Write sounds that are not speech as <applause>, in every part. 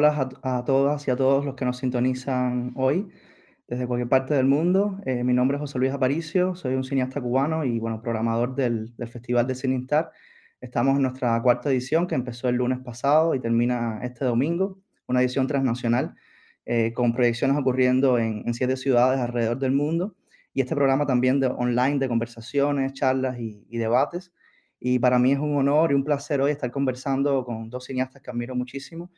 Hola a, todas y a todos los que nos sintonizan hoy desde cualquier parte del mundo. Eh, mi nombre es José Luis Aparicio, soy un cineasta cubano y bueno, programador del, Festival de Cine Instar. Estamos en nuestra cuarta edición que empezó el lunes pasado y termina este domingo, una edición transnacional eh, con proyecciones ocurriendo en, siete ciudades alrededor del mundo y este programa también de online de conversaciones, charlas y, y debates. Y para mí es un honor y un placer hoy estar conversando con dos cineastas que admiro muchísimo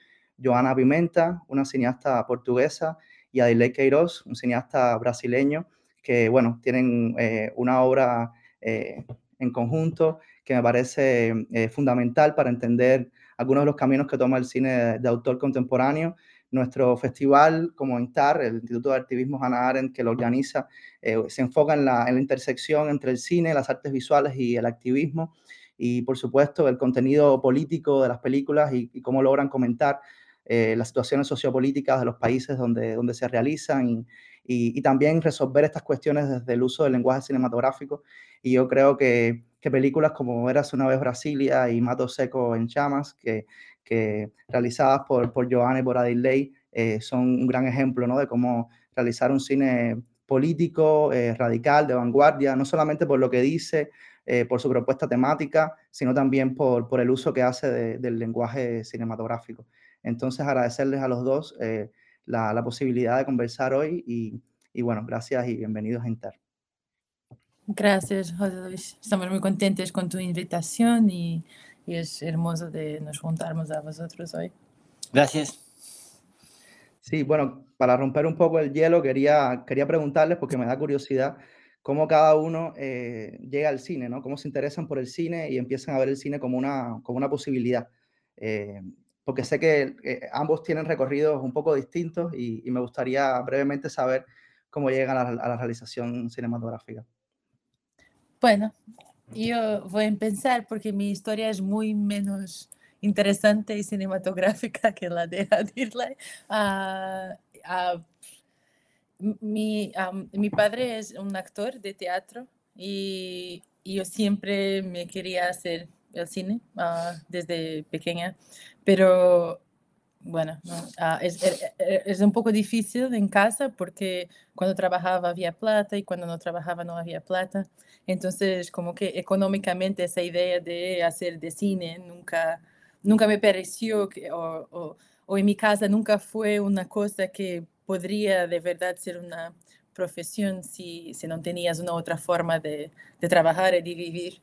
Joana Pimenta, una cineasta portuguesa, y Adilei Queiroz, un cineasta brasileño, que, bueno, tienen eh, una obra eh, en conjunto que me parece eh, fundamental para entender algunos de los caminos que toma el cine de, autor contemporáneo. Nuestro festival, como INTAR, el Instituto de Activismo Hannah Arendt, que lo organiza, se enfoca en la, intersección entre el cine, las artes visuales y el activismo, y por supuesto el contenido político de las películas y cómo logran comentar eh, las situaciones sociopolíticas de los países donde, donde se realizan y, y, también resolver estas cuestiones desde el uso del lenguaje cinematográfico. Y yo creo que, que películas como Eras una vez Brasilia y Mato Seco en Chamas, que, que realizadas por, por Joanne y por Adilei, eh, son un gran ejemplo ¿no? de cómo realizar un cine político, eh, radical, de vanguardia, no solamente por lo que dice, por su propuesta temática, sino también por, por el uso que hace del lenguaje cinematográfico. Entonces, agradecerles a los dos eh, la, la, posibilidad de conversar hoy y, y, bueno, gracias y bienvenidos a Inter. Gracias, José Luis. Estamos muy contentos con tu invitación y, y es hermoso de nos juntarnos a vosotros hoy. Gracias. Sí, bueno, para romper un poco el hielo, quería, quería preguntarles, porque me da curiosidad, cómo cada uno eh, llega al cine, ¿no? Cómo se interesan por el cine y empiezan a ver el cine como una, como una posibilidad. Eh, porque sé que eh, ambos tienen recorridos un poco distintos y, me gustaría brevemente saber cómo llegan a la, realización cinematográfica. Bueno, yo voy a empezar porque mi historia es muy menos interesante y cinematográfica que la de Adirley. Uh, mi, mi, padre es un actor de teatro y, y yo siempre me quería hacer el cine uh, desde pequeña, pero bueno, uh, es, e, e, es, un poco difícil en casa porque cuando trabajaba había plata y cuando no trabajaba no había plata. Entonces, como que económicamente esa idea de hacer de cine nunca, nunca me pareció, que, o, o, o en mi casa nunca fue una cosa que podría de verdad ser una profesión si, si no tenías una otra forma de, de trabajar y de vivir.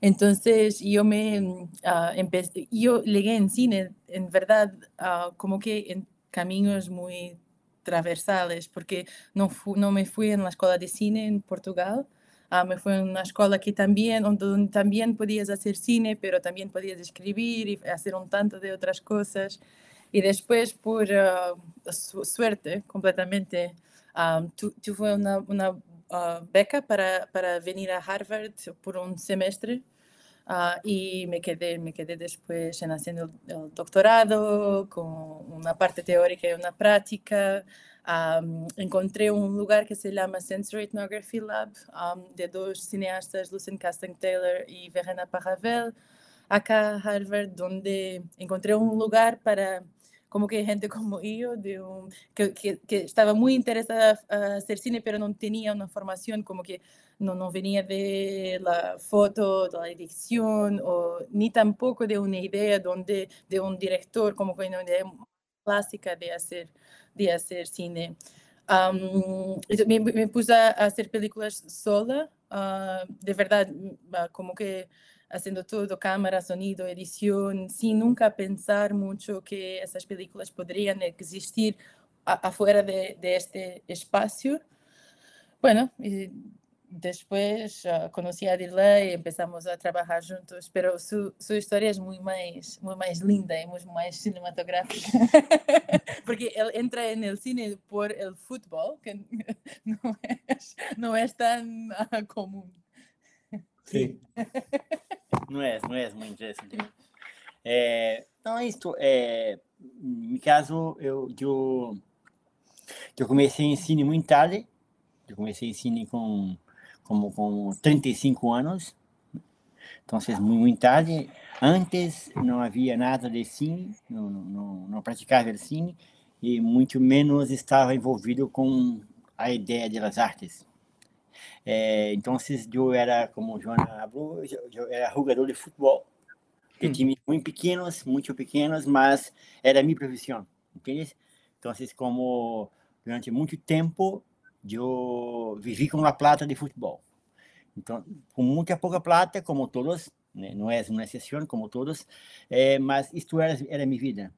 Entonces yo me uh, empecé, yo llegué en cine, en verdad, uh, como que en caminos muy transversales, porque no, no me fui en la escuela de cine en Portugal, uh, me fui en una escuela que también, donde también podías hacer cine, pero también podías escribir y hacer un tanto de otras cosas. Y después, por su suerte, completamente, tu, tuve una, una uh, beca para, para venir a Harvard por un semestre uh, y me quedé, me quedé después en haciendo el doctorado con una parte teórica y una práctica. Um, encontré un lugar que se llama Sensory Ethnography Lab um, de dos cineastas, Lucien Casting Taylor y Verena Paravel, acá Harvard, donde encontré un lugar para como que gente como yo, de un, que, que, que, estaba muy interesada a hacer cine, pero no tenía una formación, como que no, no venía de la foto, de la edición, o, ni tampoco de una idea donde, de un director, como que una idea clásica de hacer, de hacer cine. Um, me, me, puse a hacer películas sola, uh, de verdad, como que haciendo todo, cámara, sonido, edición, sin nunca pensar mucho que esas películas podrían existir afuera de, de, este espacio. Bueno, después uh, conocí a y empezamos a trabajar juntos, pero su, su historia es muy más, muy más linda y muy más cinematográfica, <laughs> porque él entra en el cine por el fútbol, que <laughs> no es, no es tan uh. Sí. não é, não é muito interessante. É, então é isso. É, no caso, eu, eu, eu comecei em cine muito tarde. Eu comecei em cine com como com 35 anos. Então, muito, muito tarde. Antes não havia nada de cine, não, não, não praticava cine e muito menos estava envolvido com a ideia das artes. É, então, eu era, como Joana falou, eu era jogador de futebol, de hum. times muito pequenos, muito pequenos, mas era minha profissão, entende? Então, como durante muito tempo eu vivi com a plata de futebol. Então, com muita pouca plata, como todos, né? não é uma exceção, como todos, é, mas isto era, era minha vida.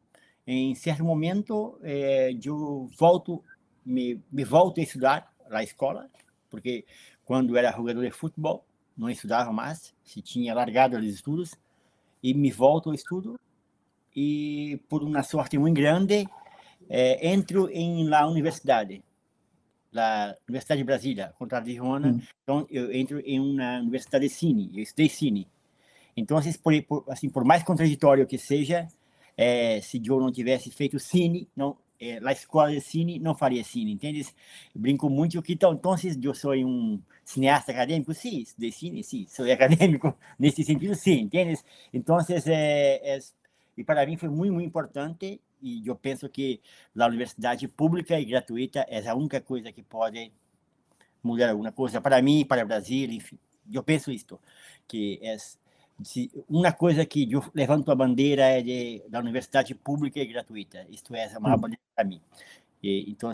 Em certo momento, é, eu volto, me, me volto a estudar na escola, porque quando era jogador de futebol, não estudava mais, se tinha largado os estudos, e me volto ao estudo, e por uma sorte muito grande, é, entro em la universidade da Universidade de Brasília, contra a Joana. Hum. Então, eu entro em uma universidade de cine, eu estudei cine. Então, assim, por, assim, por mais contraditório que seja, é, se eu não tivesse feito cine, não, é, a escola de cine não faria cine, entende? Brinco muito que, então, então, eu sou um cineasta acadêmico? Sim, estudei cine, sim, sou acadêmico <laughs> nesse sentido, sim, entende? Então, é, é, e para mim foi muito, muito importante e eu penso que a universidade pública e gratuita é a única coisa que pode mudar alguma coisa para mim, para o Brasil, enfim. Eu penso isto, que é uma coisa que eu levanto a bandeira é de, da universidade pública e gratuita. Isto é a maior hum. bandeira para mim. E, então,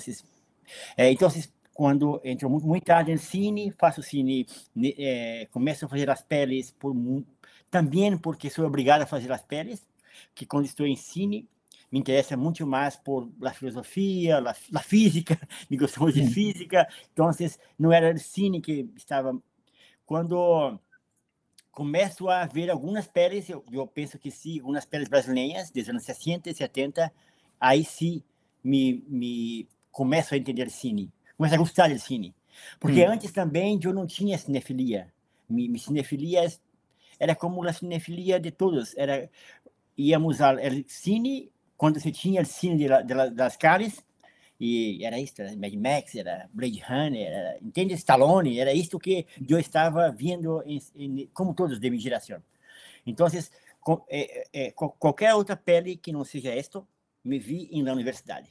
é, então, quando entro muito, muito tarde em cine, faço cine, é, começo a fazer as peles por, também porque sou obrigado a fazer as peles, que quando estou em cine, me interessa muito mais por filosofia, a física, <laughs> me gostamos de física, então não era o cine que estava. Quando começo a ver algumas peles, eu, eu penso que sim, algumas peles brasileiras, dos anos 60 e 70, aí sim me, me começo a entender cine, começo a gostar do cine. Porque hum. antes também eu não tinha cinefilia. Minha cinefilia era como a cinefilia de todos. Era íamos ao cine quando se tinha o cine de, de, das caras, e era isso, era Mad Max, era Blade Runner, era, entende? Stallone, era isso que eu estava vendo, em, em, como todos de minha geração. Então, com, é, é, qualquer outra pele que não seja esta, me vi na universidade,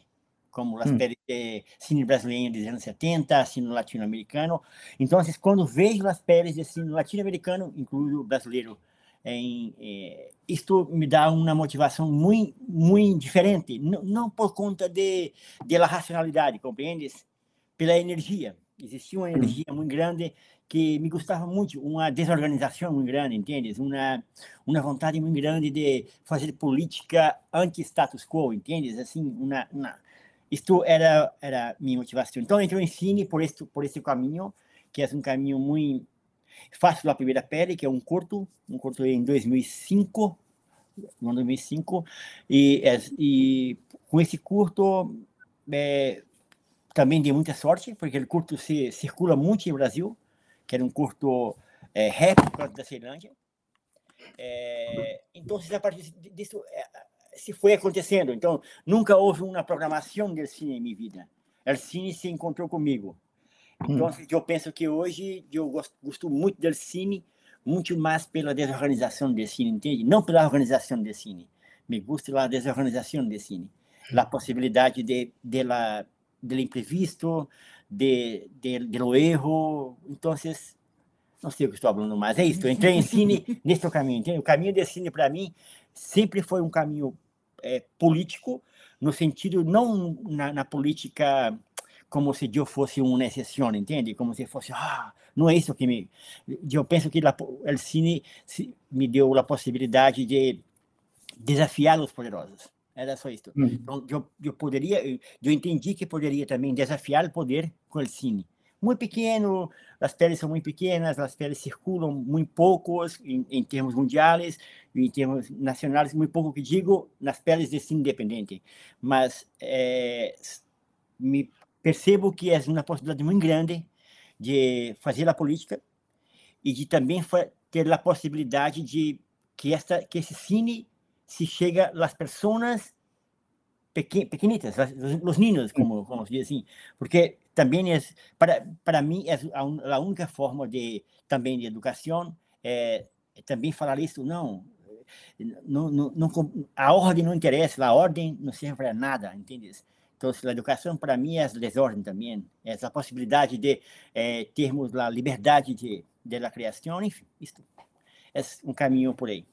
como as hum. peles de cine brasileiro dos anos 70, cine latino-americano. Então, quando vejo as peles de cine latino-americano, incluo o brasileiro em, é, isto me dá uma motivação muito muito diferente não, não por conta de da racionalidade compreendes? Pela energia. Existia uma energia muito grande que me gostava muito uma desorganização muito grande entendes? Uma uma vontade muito grande de fazer política anti status quo entendes? Assim uma, uma isto era era minha motivação. Então eu ensino por este por esse caminho que é um caminho muito Faço a primeira pele, que é um curto, um curto em 2005, no 2005, e, é, e com esse curto é, também dei muita sorte, porque o curto se circula muito no Brasil, que era um curto é, rap da Ceilândia. É, então, a partir disso, é, se foi acontecendo. Então, nunca houve uma programação do cine em minha vida. O cine se encontrou comigo. Então, hum. eu penso que hoje eu gosto, gosto muito do cine, muito mais pela desorganização do cine, entende? Não pela organização do cine. Me gusta a desorganização do cine. A possibilidade de, de, la, de imprevisto, de, de, de lo erro. Então, não sei o que estou falando mais. É isso, eu entrei em cine <laughs> nesse caminho, entende? O caminho do cine, para mim, sempre foi um caminho é, político, no sentido, não na, na política como se eu fosse uma exceção, entende? Como se fosse, ah, não é isso que me. Eu penso que o cine me deu a possibilidade de desafiar os poderosos. Era só isso. Hum. Então, eu, eu poderia, eu entendi que poderia também desafiar o poder com o cine. muito pequeno, as peles são muito pequenas, as peles circulam muito poucos em, em termos mundiais, em termos nacionais, muito pouco que digo nas peles de ensino independente. Mas é, me percebo que é uma possibilidade muito grande de fazer a política e de também ter a possibilidade de que esta que esse cine se chega às pessoas pequenitas, os niños, como, como se diz assim, porque também é, para, para mim, é a, a única forma de, também de educação, é, é também falar isso, não, não, não, não, a ordem não interessa, a ordem não serve para nada, entende? Então, a educação, para mim, é desordem também, é a possibilidade de é, termos a liberdade de, de la criação, enfim, isso é um caminho por aí.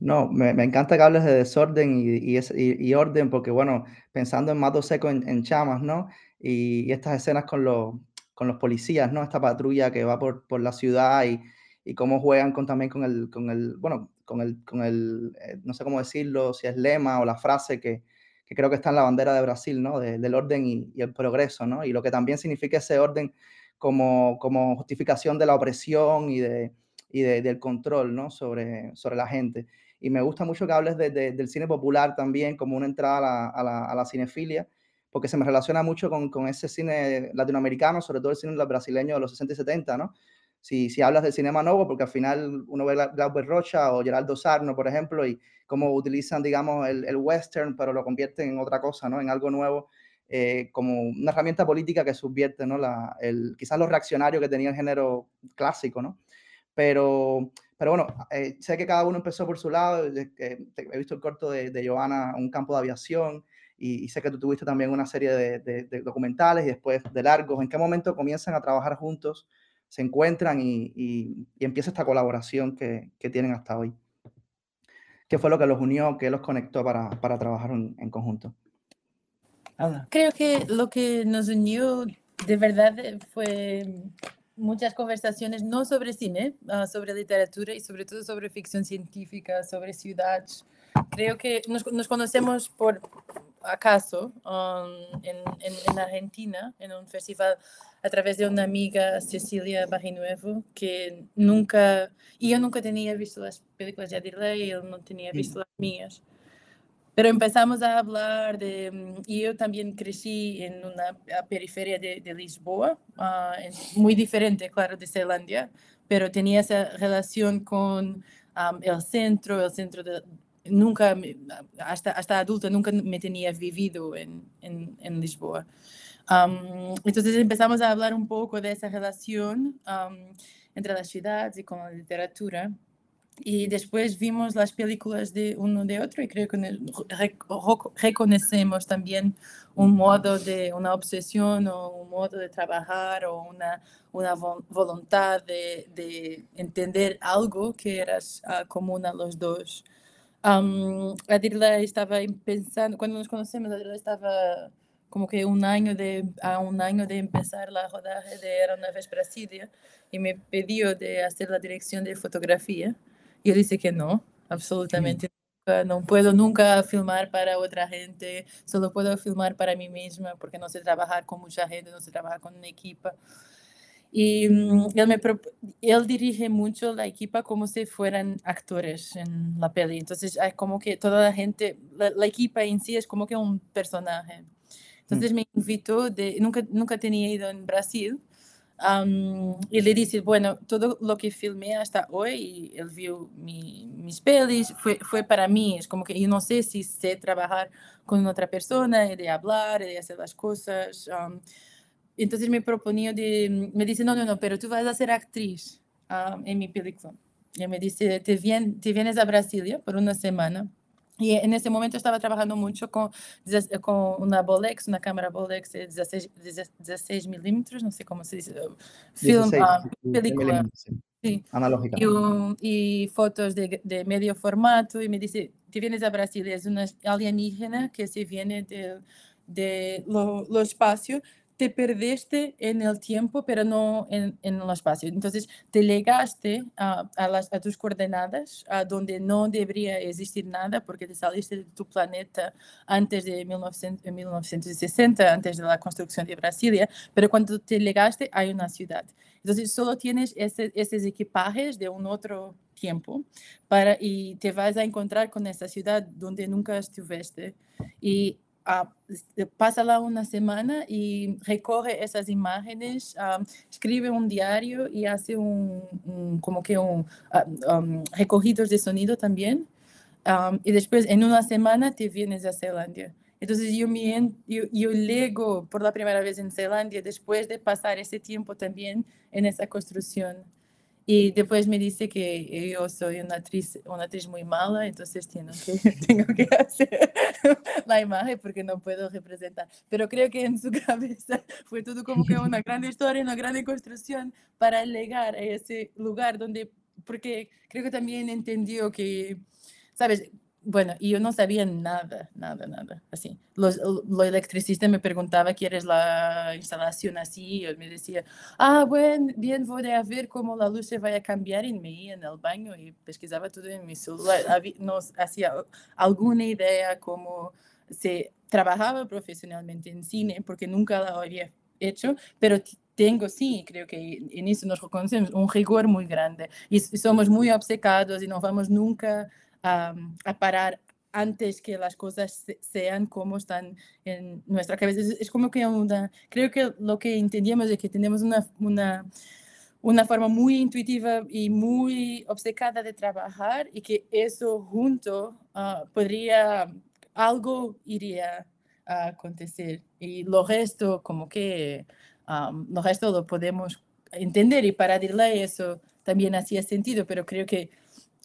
No, me, encanta que hables de desorden y, y, orden, porque bueno, pensando en Mato Seco en, Chamas, ¿no? Y, estas escenas con los, con los policías, ¿no? Esta patrulla que va por, por la ciudad y, y cómo juegan con, también con el, con el, bueno, con el, con el eh, no sé cómo decirlo, si es lema o la frase que, que creo que está en la bandera de Brasil, ¿no? del orden y, el progreso, ¿no? Y lo que también significa ese orden como, como justificación de la opresión y de y del control ¿no? sobre, sobre la gente. Y me gusta mucho que hables de, del cine popular también como una entrada a la, a la, a la cinefilia, porque se me relaciona mucho con, con, ese cine latinoamericano, sobre todo el cine brasileño de los 60 y 70, ¿no? Si, si hablas del cinema nuevo, porque al final uno ve Glauber Rocha o Geraldo Sarno, por ejemplo, y cómo utilizan, digamos, el, el western, pero lo convierten en otra cosa, ¿no? En algo nuevo, eh, como una herramienta política que subvierte, ¿no? La, el, quizás los reaccionarios que tenía el género clásico, ¿no? Pero, pero bueno, eh, sé que cada uno empezó por su lado. he visto el corto de, de Joana, Un campo de aviación, y, sé que tú tuviste también una serie de, de, documentales y después de largos. ¿En qué momento comienzan a trabajar juntos, se encuentran y, y, empieza esta colaboración que, que, tienen hasta hoy? ¿Qué fue lo que los unió, qué los conectó para, para trabajar en, en conjunto? Creo que lo que nos unió de verdad fue muchas conversaciones, no sobre cine, uh, sobre literatura y sobre todo sobre ficción científica, sobre ciudades. Creo que nos, nos conocemos por acaso um, en, en, en, Argentina, en un festival, a través de una amiga, Cecilia Barrinuevo, que nunca, y yo nunca tenía visto las películas de Adelaide, él no tenía visto las mías. Pero empezamos a hablar de, y yo también crecí en una periferia de, de Lisboa, uh, muy diferente, claro, de Zelandia, pero tenía esa relación con um, el centro, el centro de, nunca, hasta, hasta adulta, nunca me tenía vivido en, en Lisboa. Um, entonces empezamos a hablar un poco de esa relación um, entre las ciudades y con la literatura. Y después vimos las películas de uno de otro y creo que reconocemos también un modo de, una obsesión o un modo de trabajar o una, una voluntad de, de entender algo que era uh, común a los dos. Um, estaba pensando, cuando nos conocemos, Adila estaba como que un año de, a un año de empezar la rodaje de vez Brasilia y me pidió de hacer la dirección de fotografía. Y yo dije que no, absolutamente nunca, no puedo nunca filmar para otra gente, solo puedo filmar para mí misma porque no sé trabajar con mucha gente, no sé trabajar con una equipa. Y mm, él, me, él dirige mucho la equipa como si fueran actores en la peli. Entonces, es como que toda la gente, la, la equipa en sí es como que un personaje. Mm. Entonces, me invitó, de, nunca, nunca tenía ido en Brasil, Um, y le dice, bueno, todo lo que filmé hasta hoy, él vio mi, mis pelis, fue, fue para mí, es como que yo no sé si sé trabajar con otra persona, de hablar, de hacer las cosas. Um, entonces me proponía de, me dice, no, no, no, pero tú vas a ser actriz um, en mi película. Y me dice, te, vien, te vienes a Brasilia por una semana y en ese momento estaba trabajando mucho con, con una Bolex, una cámara Bolex de 16, 16 milímetros, no sé cómo se dice, film, 16, uh, película. Sí. Analógica. Y, y fotos de, de, medio formato. Y me dice, te vienes a Brasil, es una alienígena que se viene de, de lo, lo espacio, te perdiste en el tiempo, pero no en, en el espacio. Entonces, te legaste a, a, las, a tus coordenadas, a donde no debería existir nada, porque te saliste de tu planeta antes de 1900, 1960, antes de la construcción de Brasilia, pero cuando te legaste hay una ciudad. Entonces, solo tienes esos equipajes de un otro tiempo para, y te vas a encontrar con esa ciudad donde nunca estuviste. Y uh, pásala una semana y recorre esas imágenes, um, escribe un diario y hace un, como que un uh, um, recorridos de sonido también. Y después en una semana te vienes a Zelandia. Entonces yo, me, yo, yo por la primera vez en Zelandia después de pasar ese tiempo también en esa construcción. Y después me dice que yo soy una actriz, una actriz muy mala, entonces tengo que, <laughs> tengo que hacer <laughs> la imagen porque no puedo representar. Pero creo que en su <laughs> cabeza fue todo como que una gran historia, una gran construcción para llegar a ese lugar donde, porque creo que también entendió que, ¿sabes? Bueno, y yo no sabía nada, nada, nada, así. Los, lo electricista me preguntaba, ¿quieres la instalación así? Yo me decía, ah, bueno, bien, voy a ver cómo la luz se va a cambiar y me iba en el baño y pesquisaba todo en mi celular. No hacía alguna idea cómo se trabajaba profesionalmente en cine, porque nunca lo había hecho, pero tengo, sí, creo que en eso nos reconocemos, un rigor muy grande y somos muy obcecados y no vamos nunca a, parar antes que las cosas sean como están en nuestra cabeza. Es, como que una, creo que lo que entendíamos es que tenemos una, una, una forma muy intuitiva y muy obcecada de trabajar y que eso junto ah, podría, algo iría a acontecer. Y lo resto, como que um, lo resto lo podemos entender y para decirle eso también hacía sentido, pero creo que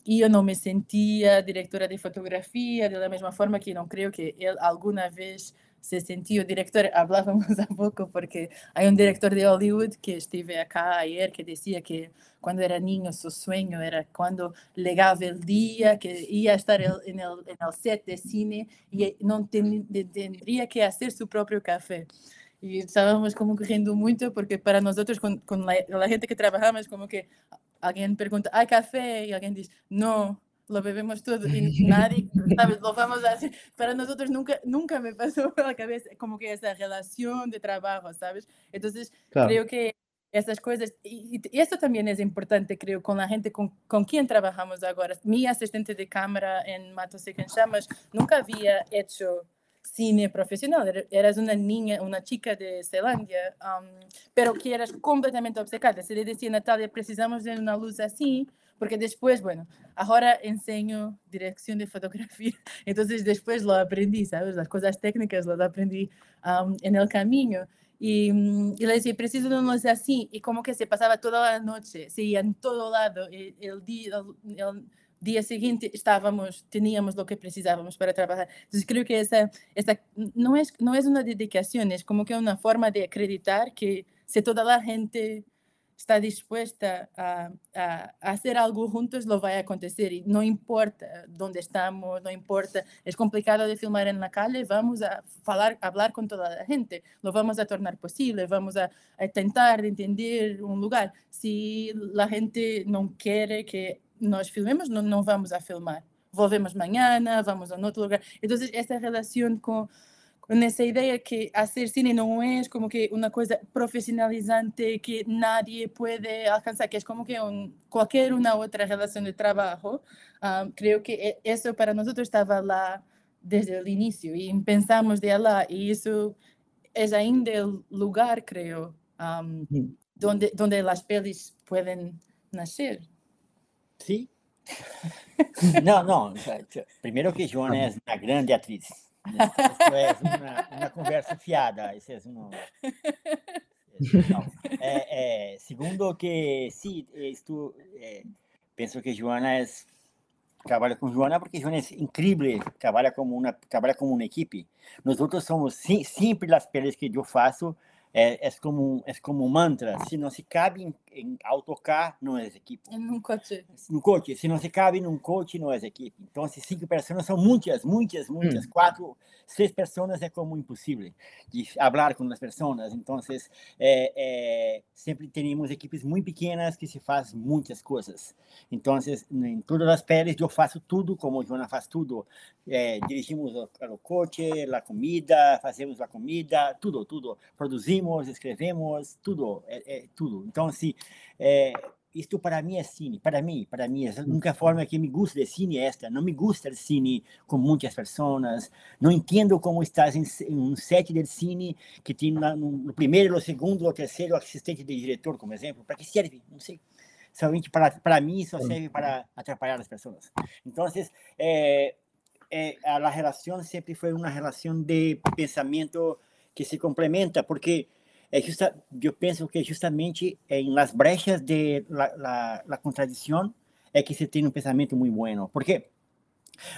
y yo no me sentía directora de fotografía de la misma forma que no creo que él alguna vez se sintió director. <laughs> Hablábamos a poco porque hay un director de Hollywood que estuve acá ayer que decía que cuando era niño su sueño era cuando llegaba el día que iba a estar en el, set de cine no ten, tendría que hacer su propio café. Y estábamos como riendo mucho porque para nosotros con, con la, la gente que trabajamos como que alguien pregunta, ¿hay café? Y alguien dice, no, lo bebemos todo y <laughs> nadie, ¿sabes? Lo vamos a hacer. Para nosotros nunca, nunca me pasó por <laughs> la cabeza como que esa relación de trabajo, ¿sabes? Entonces, creo que esas cosas, y, esto también es importante, creo, con la gente con, con quien trabajamos ahora. Mi asistente de cámara en Mato Seca en Chamas nunca había hecho cine profesional, eras una niña, una chica de Zelandia, pero que eras completamente obcecada. Se le decía, Natalia, precisamos de una luz así, porque después, bueno, ahora enseño dirección de fotografía, <laughs> entonces después lo aprendí, ¿sabes? Las cosas técnicas las aprendí en el camino. Y, mm, y, le preciso de una luz así, y como que se pasaba toda la noche, se iba en todo lado, el, el día, el, día siguiente estábamos, teníamos lo que precisábamos para trabajar. Entonces creo que esa, esa no, es, no es una dedicación, es como que una forma de acreditar que si toda la gente está dispuesta a, a, hacer algo juntos, lo va a acontecer. Y no importa dónde estamos, no importa, es complicado de filmar en la calle, vamos a hablar, hablar con toda la gente, lo vamos a tornar posible, vamos a, a intentar entender un lugar. Si la gente no quiere que nós filmemos, não, não vamos a filmar. Volvemos mañana, vamos a outro lugar. Então, essa relação com, com essa ideia que fazer cine não é como que uma coisa profissionalizante que nadie pode alcançar, que é como que um, qualquer uma outra relação de trabalho. Um, creio que isso para nós estava lá desde o início e pensamos de lá e isso é ainda o lugar, creio, um, mm. onde, onde as pelis podem nascer. Sí. <laughs> No, no. Primero que Joana es una grande actriz. Esto es una, una conversa fiada. Ese es uno. Eh, eh, segundo que sí, esto, eh, pienso que Joana es trabalha com Joana porque Joana é incrível, trabalha como uma trabalha como uma equipe. Nós outros somos sempre as peles que eu faço é, é, como, é como um mantra. Se não se cabe em, autocar, não é equipe. Num coche. No coche. Se não se cabe num coche, não é equipe. Então, se cinco pessoas são muitas, muitas, muitas. Hum. Quatro, seis pessoas é como impossível de falar com as pessoas. Então, é, é, sempre temos equipes muito pequenas que se faz muitas coisas. Então, em todas as peles, eu faço tudo, como o Joana faz tudo. É, dirigimos o, o coche, a comida, fazemos a comida, tudo, tudo. Produzimos produzimos, escrevemos, tudo, é, é tudo. Então, assim, é, isto para mim é cine, para mim, para mim, a única forma que me gusta de cine é esta. Não me gusta de cine com muitas pessoas, não entendo como estás em, um set de cine que tem no, no primeiro, no segundo, no terceiro assistente de diretor, como exemplo. Para que serve? Não sei. Somente para, para mim, só serve para atrapalhar as pessoas. Então, é, é, a relação sempre foi uma relação de pensamento que se complementa, porque é justa, eu penso que justamente em las brechas de la, la, la contradição é que se tem um pensamento muito bueno, porque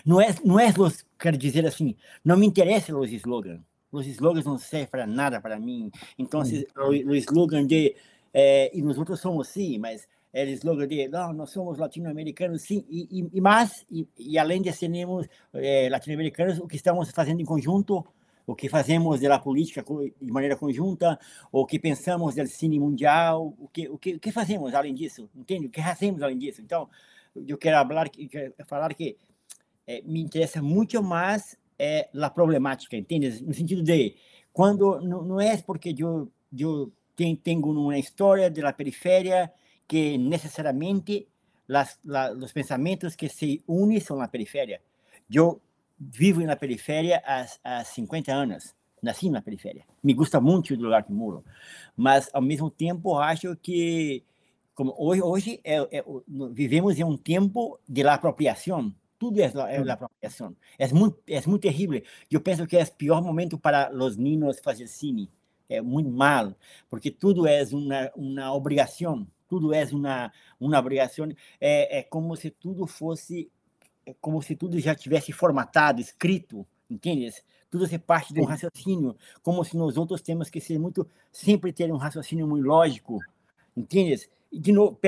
não é não é los, quero dizer assim, não me interessa os slogans, os slogans não servem para nada para mim, então mm. o, slogan de eh, e nós outros somos sim, mas é o slogan de não, nós somos latino-americanos sim, e, e, e mais, e, e, além de sermos eh, latino-americanos, o que estamos fazendo em conjunto o que fazemos da política de maneira conjunta, o que pensamos do cine mundial, o que, o que, o que fazemos além disso, entende? O que fazemos além disso? Então, eu quero falar, quero falar que é, me interessa muito mais é, a problemática, entende? No sentido de, quando, não, não é porque eu, eu tenho, tenho uma história da periferia que necessariamente las, la, os pensamentos que se unem são na periferia. Eu vivo na periferia há, há 50 anos. Nasci na periferia. Me gusta muito do lugar que moro. Mas, ao mesmo tempo, acho que como hoje, hoje é, é, vivemos em um tempo de apropriação. Tudo é, é apropriação. É muito, é muito terrível. Eu penso que é o pior momento para os meninos fazer cine. É muito mal, porque tudo é uma, uma obrigação. Tudo é uma, uma obrigação. É, é como se tudo fosse é como se tudo já tivesse formatado, escrito, entende? Tudo é parte de um raciocínio, como se nós outros temos que ser muito, sempre ter um raciocínio muito lógico, entende? E de novo,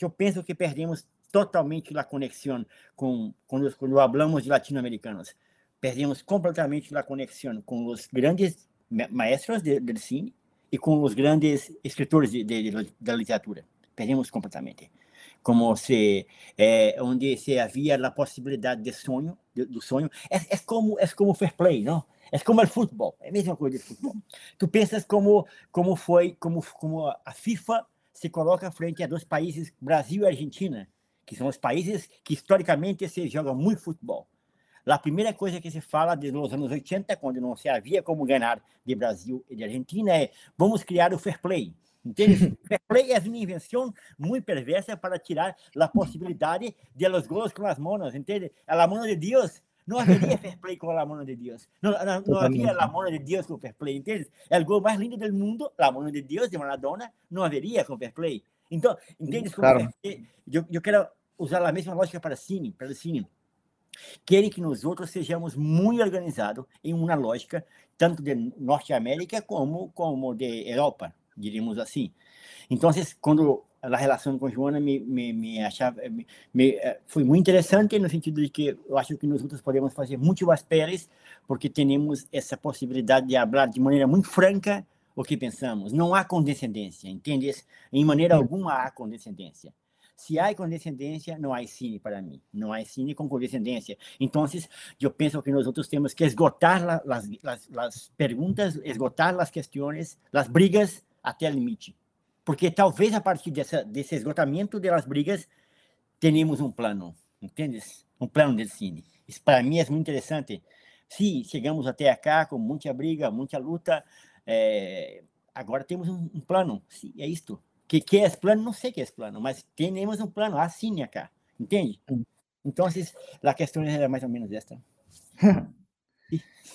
eu penso que perdemos totalmente a conexão com quando, quando falamos de latino-americanos. Perdemos completamente a conexão com os grandes maestros do cine e com os grandes escritores de, de, de, da literatura. Perdemos completamente como se é, onde se havia a possibilidade de sonho do sonho. É, é como é como fair play não? É como o futebol é a mesma coisa de futebol. Tu pensas como como foi como como a FIFA se coloca frente a dois países Brasil e Argentina que são os países que historicamente se jogam muito futebol. A primeira coisa que se fala desde os anos 80, quando não se havia como ganhar de Brasil e de Argentina, é vamos criar o fair play. Entende? <laughs> Fair play é uma invenção muito perversa para tirar a possibilidade de los gols com as manos, entende? A mão de Deus não haveria fair play com a mão de Deus. Não, havia a mão de Deus com fair play, entende? É o gol mais lindo do mundo, a mão de Deus de Maradona, não haveria com fair play. Então, entende? Claro. Quero usar a mesma lógica para o cine, para o cine. Querem que nós outros sejamos muito organizados em uma lógica, tanto de Norte América como, como de Europa diríamos assim. Então, quando a relação com Joana me, me, me achava, me, me, eh, foi muito interessante no sentido de que eu acho que nós outros podemos fazer mais peles, porque temos essa possibilidade de falar de maneira muito franca o que pensamos. Não há condescendência, entende? Em maneira alguma há condescendência. Se há condescendência, não há cine para mim. Não há cine com condescendência. Então, eu penso que nós outros temos que esgotar as perguntas, esgotar as questões, as brigas até o limite. Porque talvez a partir dessa, desse esgotamento das brigas, tenhamos um plano, entendes? Um plano de cine. Isso para mim é muito interessante. Sim, chegamos até cá com muita briga, muita luta. É, agora temos um, um, plano. Sim, é isto. Que que é esse plano? Não sei que é esse plano, mas temos um plano assim acá, entende? Então, a questão é mais ou menos esta. <laughs>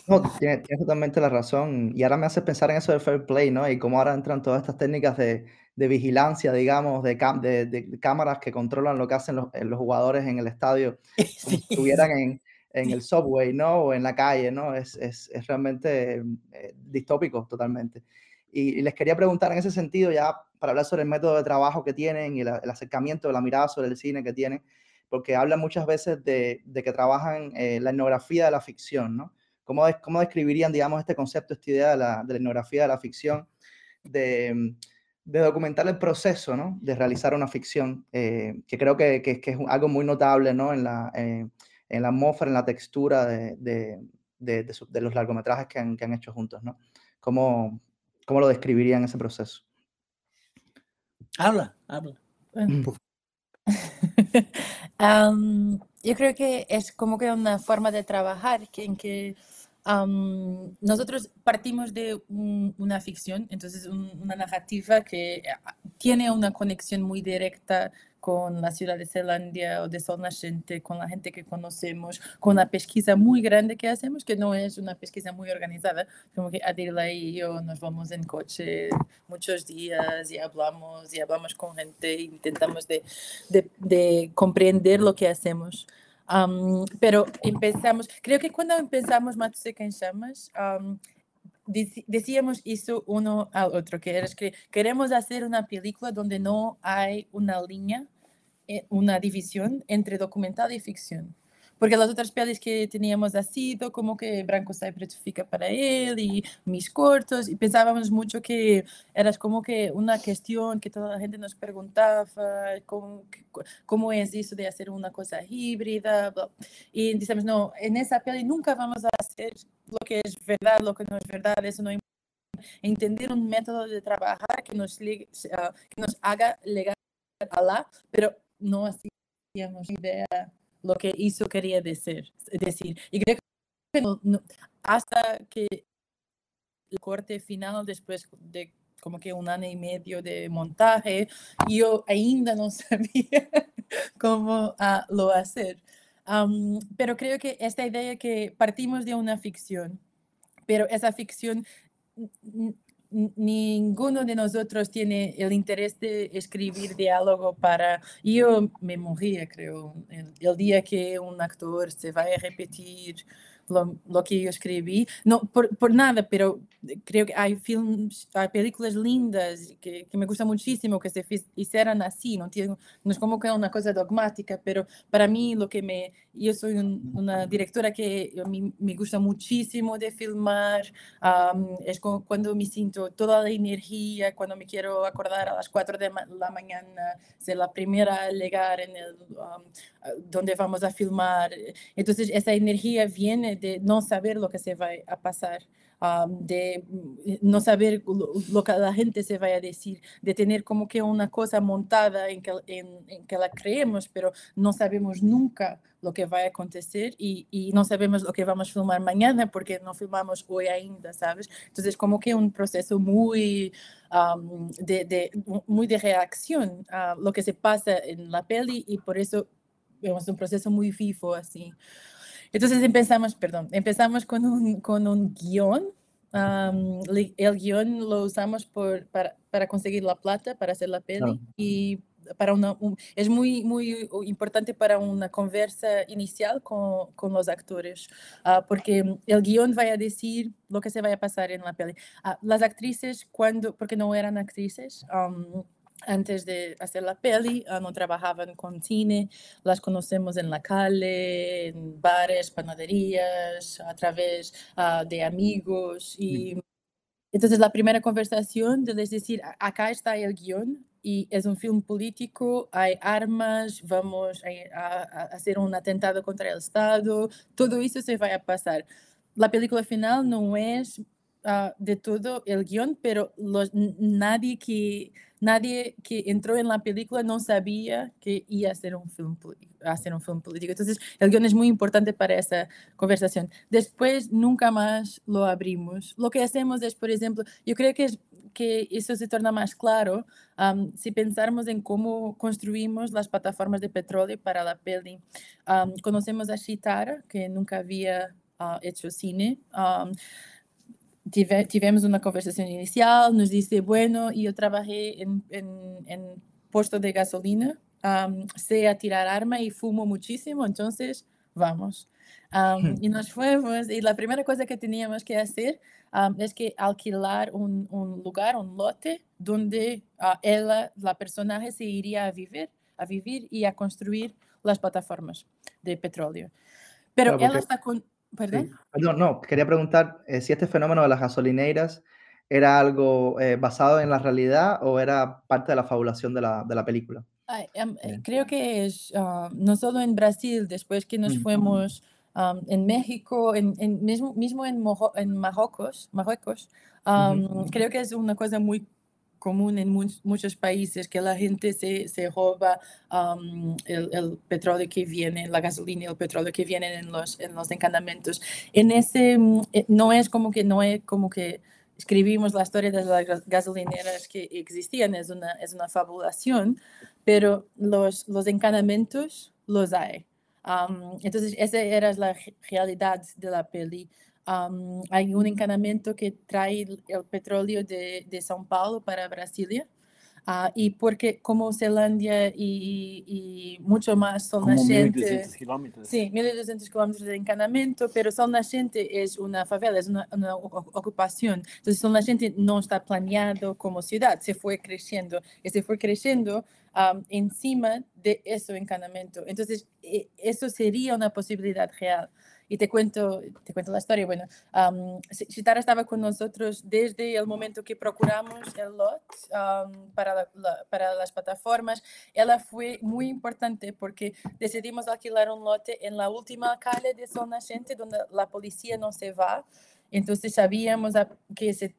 No, tiene, totalmente la razón. Y ahora me hace pensar en eso del fair play, ¿no? Y cómo ahora entran todas estas técnicas de, de vigilancia, digamos, de, de, de, cámaras que controlan lo que hacen los, eh, los jugadores en el estadio, <laughs> si estuvieran en, en el subway, ¿no? O en la calle, ¿no? Es, es, es realmente eh, distópico totalmente. Y, les quería preguntar en ese sentido, ya para hablar sobre el método de trabajo que tienen y el acercamiento, la mirada sobre el cine que tienen, porque hablan muchas veces de, que trabajan eh, la etnografía de la ficción, ¿no? ¿Cómo, ¿Cómo, describirían, digamos, este concepto, esta idea de la, de la etnografía de la ficción, de, de, documentar el proceso, ¿no? De realizar una ficción, eh, que creo que, que, es algo muy notable, ¿no? En la, eh, en la atmósfera, en la textura de, de, de los largometrajes que han, que han, hecho juntos, ¿no? ¿Cómo, ¿Cómo lo describirían ese proceso? Habla, habla. <laughs> yo creo que es como que una forma de trabajar en que nosotros partimos de una ficción, entonces una narrativa que ah, tiene una conexión muy directa con la ciudad de Zelandia o de Sol Nascente, con la gente que conocemos, con una pesquisa muy grande que hacemos, que no es una pesquisa muy organizada, como que Adela y yo nos vamos en coche muchos días y hablamos y hablamos con gente e intentamos de, de, de comprender lo que hacemos. Um, pero empezamos, creo que cuando empezamos Matsuseca en Chamas, um, decíamos eso uno al otro, que es que queremos hacer una película donde no hay una línea, eh, una división entre documental y ficción. Porque las otras pelis que teníamos sido como que Branco Cypress fica para él y mis cortos, y pensábamos mucho que era como que una cuestión que toda la gente nos preguntaba, cómo, cómo es eso de hacer una cosa híbrida, y decíamos, no, en esa peli nunca vamos a hacer lo que es verdad, lo que no es verdad, eso no importa. Entender un método de trabajar que nos, ah, que nos haga llegar a la, pero no hacíamos idea lo que eso quería decir. decir. Y creo que hasta que el corte final, después de como que un año y medio de montaje, yo ainda no <laughs> sabía cómo uh, lo hacer. Pero creo que esta idea que partimos de una ficción, pero esa ficción ninguno de nosotros tiene el interés de escribir diálogo para... Yo me moría, creo, el, el día que un actor se va a repetir lo, que yo escribí. No por, por, nada, pero creo que hay filmes, hay películas lindas que, que me gusta muchísimo que se hicieran así. No, no es como que una cosa dogmática, pero para mí lo que me... Yo soy una directora que a mí me gusta muchísimo de filmar. es como cuando me siento toda la energía, cuando me quiero acordar a las 4 de la mañana, ser la primera a llegar en el... donde vamos a filmar. Entonces esa energía viene de no saber lo que se va a pasar, de mm, no saber lo, que la gente se va a decir, de tener como que una cosa montada en que, en, que la creemos, pero no sabemos nunca lo que va a acontecer y, y, no sabemos lo que vamos a filmar mañana porque no filmamos hoy ainda, ¿sabes? Entonces como que un proceso muy, de, de, muy de reacción a lo que se pasa en la peli y por eso vemos un proceso muy vivo así. Entonces empezamos, perdón, empezamos con un, con un guion. el guion lo usamos por, para, para, conseguir la plata, para hacer la peli. Y para una, es muy, muy importante para una conversa inicial con, con los actores, uh, porque el guion va a decir lo que se va a pasar en la peli. Uh, las actrices, cuando, porque no eran actrices, um, antes de hacer la peli, no trabajaban con cine, las conocemos en la calle, en bares, panaderías, a través uh, de amigos. Y entonces la primera conversación de les decir, acá está el guion y es un film político, hay armas, vamos a, a, a hacer un atentado contra el Estado, todo eso se va a pasar. La película final no es uh, de todo el guion, pero los, nadie que nadie que entró en la película no sabía que iba a ser un film, a ser un film político. Entonces, el guion es muy importante para esa conversación. Después, nunca más lo abrimos. Lo que hacemos es, por ejemplo, yo creo que, es, que eso se torna más claro um, si pensamos en cómo construimos las plataformas de petróleo para la peli. Um, conocemos a Shitara, que nunca había uh, hecho cine. Um, tive, tivemos uma conversação inicial, nos disse, bueno, eu trabalhei em, em, em posto de gasolina, um, sei atirar arma e fumo muchísimo, então vamos. Um, y nos fuimos y la primera cosa que teníamos que hacer um, es que alquilar un, un, lugar, un lote, donde uh, ella, la personaje se iría a vivir, a vivir y a construir las plataformas de petróleo. Pero claro, ella está con... ¿Perdón? Sí. Perdón, no, quería preguntar eh, si este fenómeno de las gasolineras era algo eh, basado en la realidad o era parte de la fabulación de la, de la película. Ay, um, creo que es uh, no solo en Brasil, después que nos mm. fuimos um, en México, en, en, mismo, mismo en, Mojo, en Marruecos, Marruecos um, mm. creo que es una cosa muy común en mu muchos países que la gente se, se roba el, el, petróleo que viene, la gasolina y el petróleo que vienen en los, en los encanamentos. En ese, mm, eh, no es como que, no es como que escribimos la historia de las gasolineras que existían, es una, es una fabulación, pero los, los encanamentos los hay. Um, entonces, esa era la realidad de la peli. Um, hay un encanamento que trae el petróleo de, de São Paulo para Brasilia. Uh, y porque como Zelandia y, y, mucho más son como nascente... 1.200 kilómetros. Sí, 1.200 kilómetros de encanamento, pero Sol Nascente es una favela, es una, una, ocupación. Entonces Sol Nascente no está planeado como ciudad, se fue creciendo. Y se fue creciendo um, encima de ese encanamento. Entonces, e, eso sería una posibilidad real. Y te cuento, te cuento la historia. Bueno, um, Chitara estaba con nosotros desde el momento que procuramos el lot um, para, la, la, para las plataformas. Ella fue muy importante porque decidimos alquilar un lote en la última calle de Sol Nascente, donde la policía no se va. Entonces sabíamos que se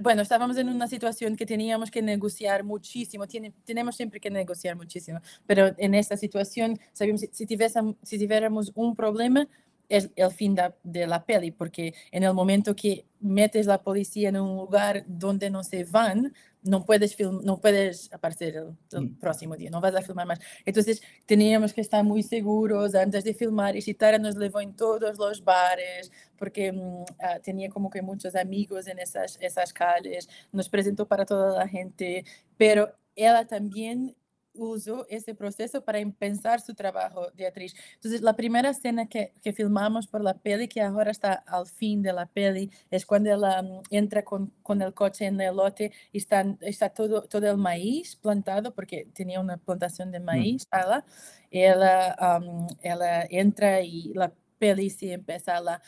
bueno, estábamos en una situación que teníamos que negociar muchísimo, Tiene, tenemos siempre que negociar muchísimo, pero en esta situación sabíamos si, si, tuviésemos, si tuviéramos un problema, es el fin de, de, la peli, porque en el momento que metes la policía en un lugar donde no se van, no puedes, film, no puedes aparecer el, el mm. próximo día, no vas a filmar más. Entonces teníamos que estar muy seguros antes de filmar y Chitara nos llevó en todos los bares, porque uh, tenía como que muchos amigos en esas, esas calles, nos presentó para toda la gente, pero ella también usó ese proceso para pensar su trabajo de actriz. Entonces, la primera escena que, que, filmamos por la peli, que ahora está al fin de la peli, es cuando ella um, entra con, con, el coche en el lote y está, está todo, todo el maíz plantado, porque tenía una plantación de maíz. Mm. Ella, ella, um, ella entra y la peli se empieza a la...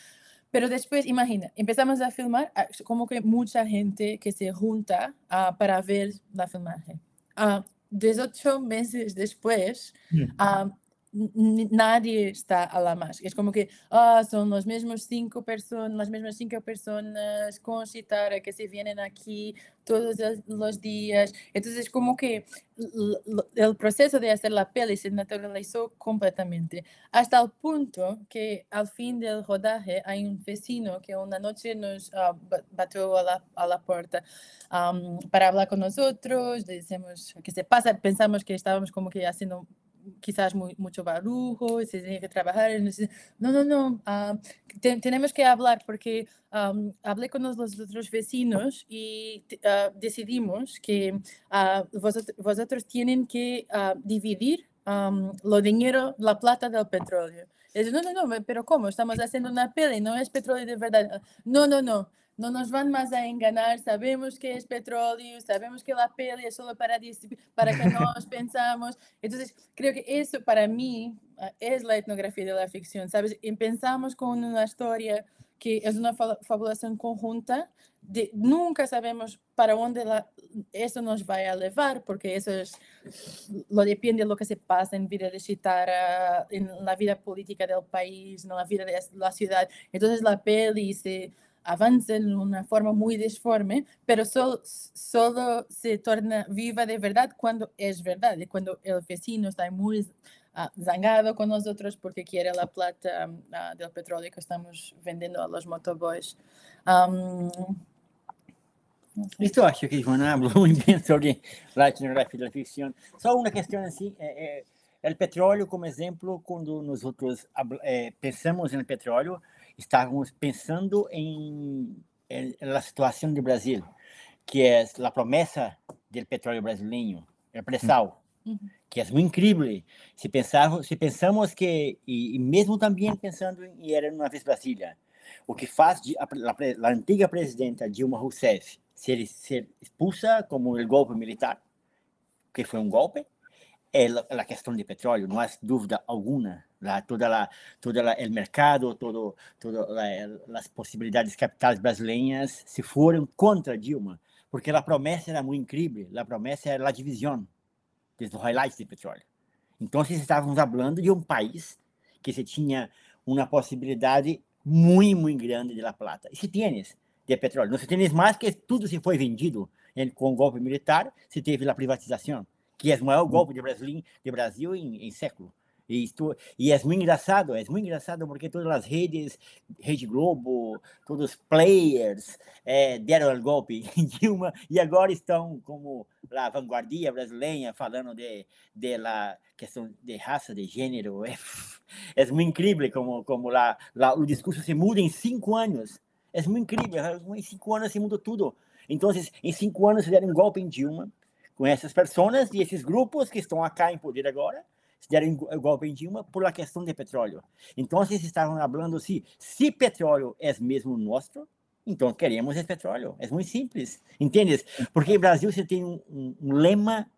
Pero después, imagina, empezamos a filmar como que mucha gente que se junta uh, para ver la filmaje. Uh, 18 meses después, mm. um, nadie está a la más. Es como que ah, son los mismos cinco personas, las mismas cinco personas con Citara que se vienen aquí todos los días. Entonces, como que el proceso de hacer la peli se naturalizó completamente, hasta el punto que al fin del rodaje hay un vecino que una noche nos uh, batió a la, a la puerta para hablar con nosotros, decimos que se pasa, pensamos que estábamos como que haciendo quizás mucho barullo, se tiene que trabajar. No, no, no, te, tenemos que hablar porque hablé con los, otros vecinos y uh, decidimos que uh, vosotros, tienen que dividir um, lo dinero, la plata del petróleo. No, no, no, pero ¿cómo? Estamos haciendo una peli, no es petróleo de verdad. No, no, no no nos van más a enganar, sabemos que es petróleo, sabemos que la peli es solo para, para que <laughs> nos pensamos. Entonces, creo que eso para mí ah, es la etnografía de la ficción, ¿sabes? Y pensamos con una historia que es una fabulación conjunta, de, nunca sabemos para dónde la, eso nos va a llevar, porque eso es, lo depende de lo que se pasa en vida de Chitara, en la vida política del país, en la vida de la ciudad. Entonces la peli se avanza de una forma muy disforme, pero solo, solo se torna viva de verdad cuando es verdad, cuando el vecino está muy uh, zangado con nosotros porque quiere la plata uh, del petróleo que estamos vendiendo a los motoboys. Um, acho que Joana habló <laughs> muy bien sobre la etnografía de la ficción. Solo una cuestión así, eh, eh, el petróleo como ejemplo, cuando nosotros eh, pensamos en el petróleo, estávamos pensando em, em na situação do Brasil, que é a promessa do petróleo brasileiro, o pré-sal. Uhum. que é muito incrível. Se, pensar, se pensamos que, e, e mesmo também pensando em era uma vez Brasília, o que faz a, a, a antiga presidenta Dilma Rousseff ser, ser expulsa como o golpe militar, que foi um golpe, é a questão de petróleo, não há dúvida alguma. Lá, toda la, toda la, el mercado, todo, todas as possibilidades capitais brasileiras se foram contra Dilma, porque a promessa era muito incrível, a promessa era a divisão dos highlights de petróleo. Então, estávamos falando de um país que se tinha uma possibilidade muito, muito grande de La Plata. E se tienes de petróleo, não se tienes mais que tudo se foi vendido com o golpe militar, se teve a privatização, que é o maior golpe de Brasil, de Brasil em, em século. E, isto, e é muito engraçado, é muito engraçado porque todas as redes, Rede Globo, todos os players é, deram o golpe <laughs> em Dilma e agora estão como a vanguardia brasileira falando de, de la questão de raça, de gênero. <laughs> É, é muito incrível como, como lá, lá o discurso se muda em cinco anos. É muito incrível, em cinco anos se muda tudo. Então, em cinco anos deram um golpe em Dilma com essas pessoas e esses grupos que estão acá em poder agora se deram golpe em Dilma por a questão de petróleo. Então, vocês estavam falando assim, se petróleo é mesmo nosso, então queremos esse petróleo. É muito simples, entendes? Porque no Brasil você tem um, um, um lema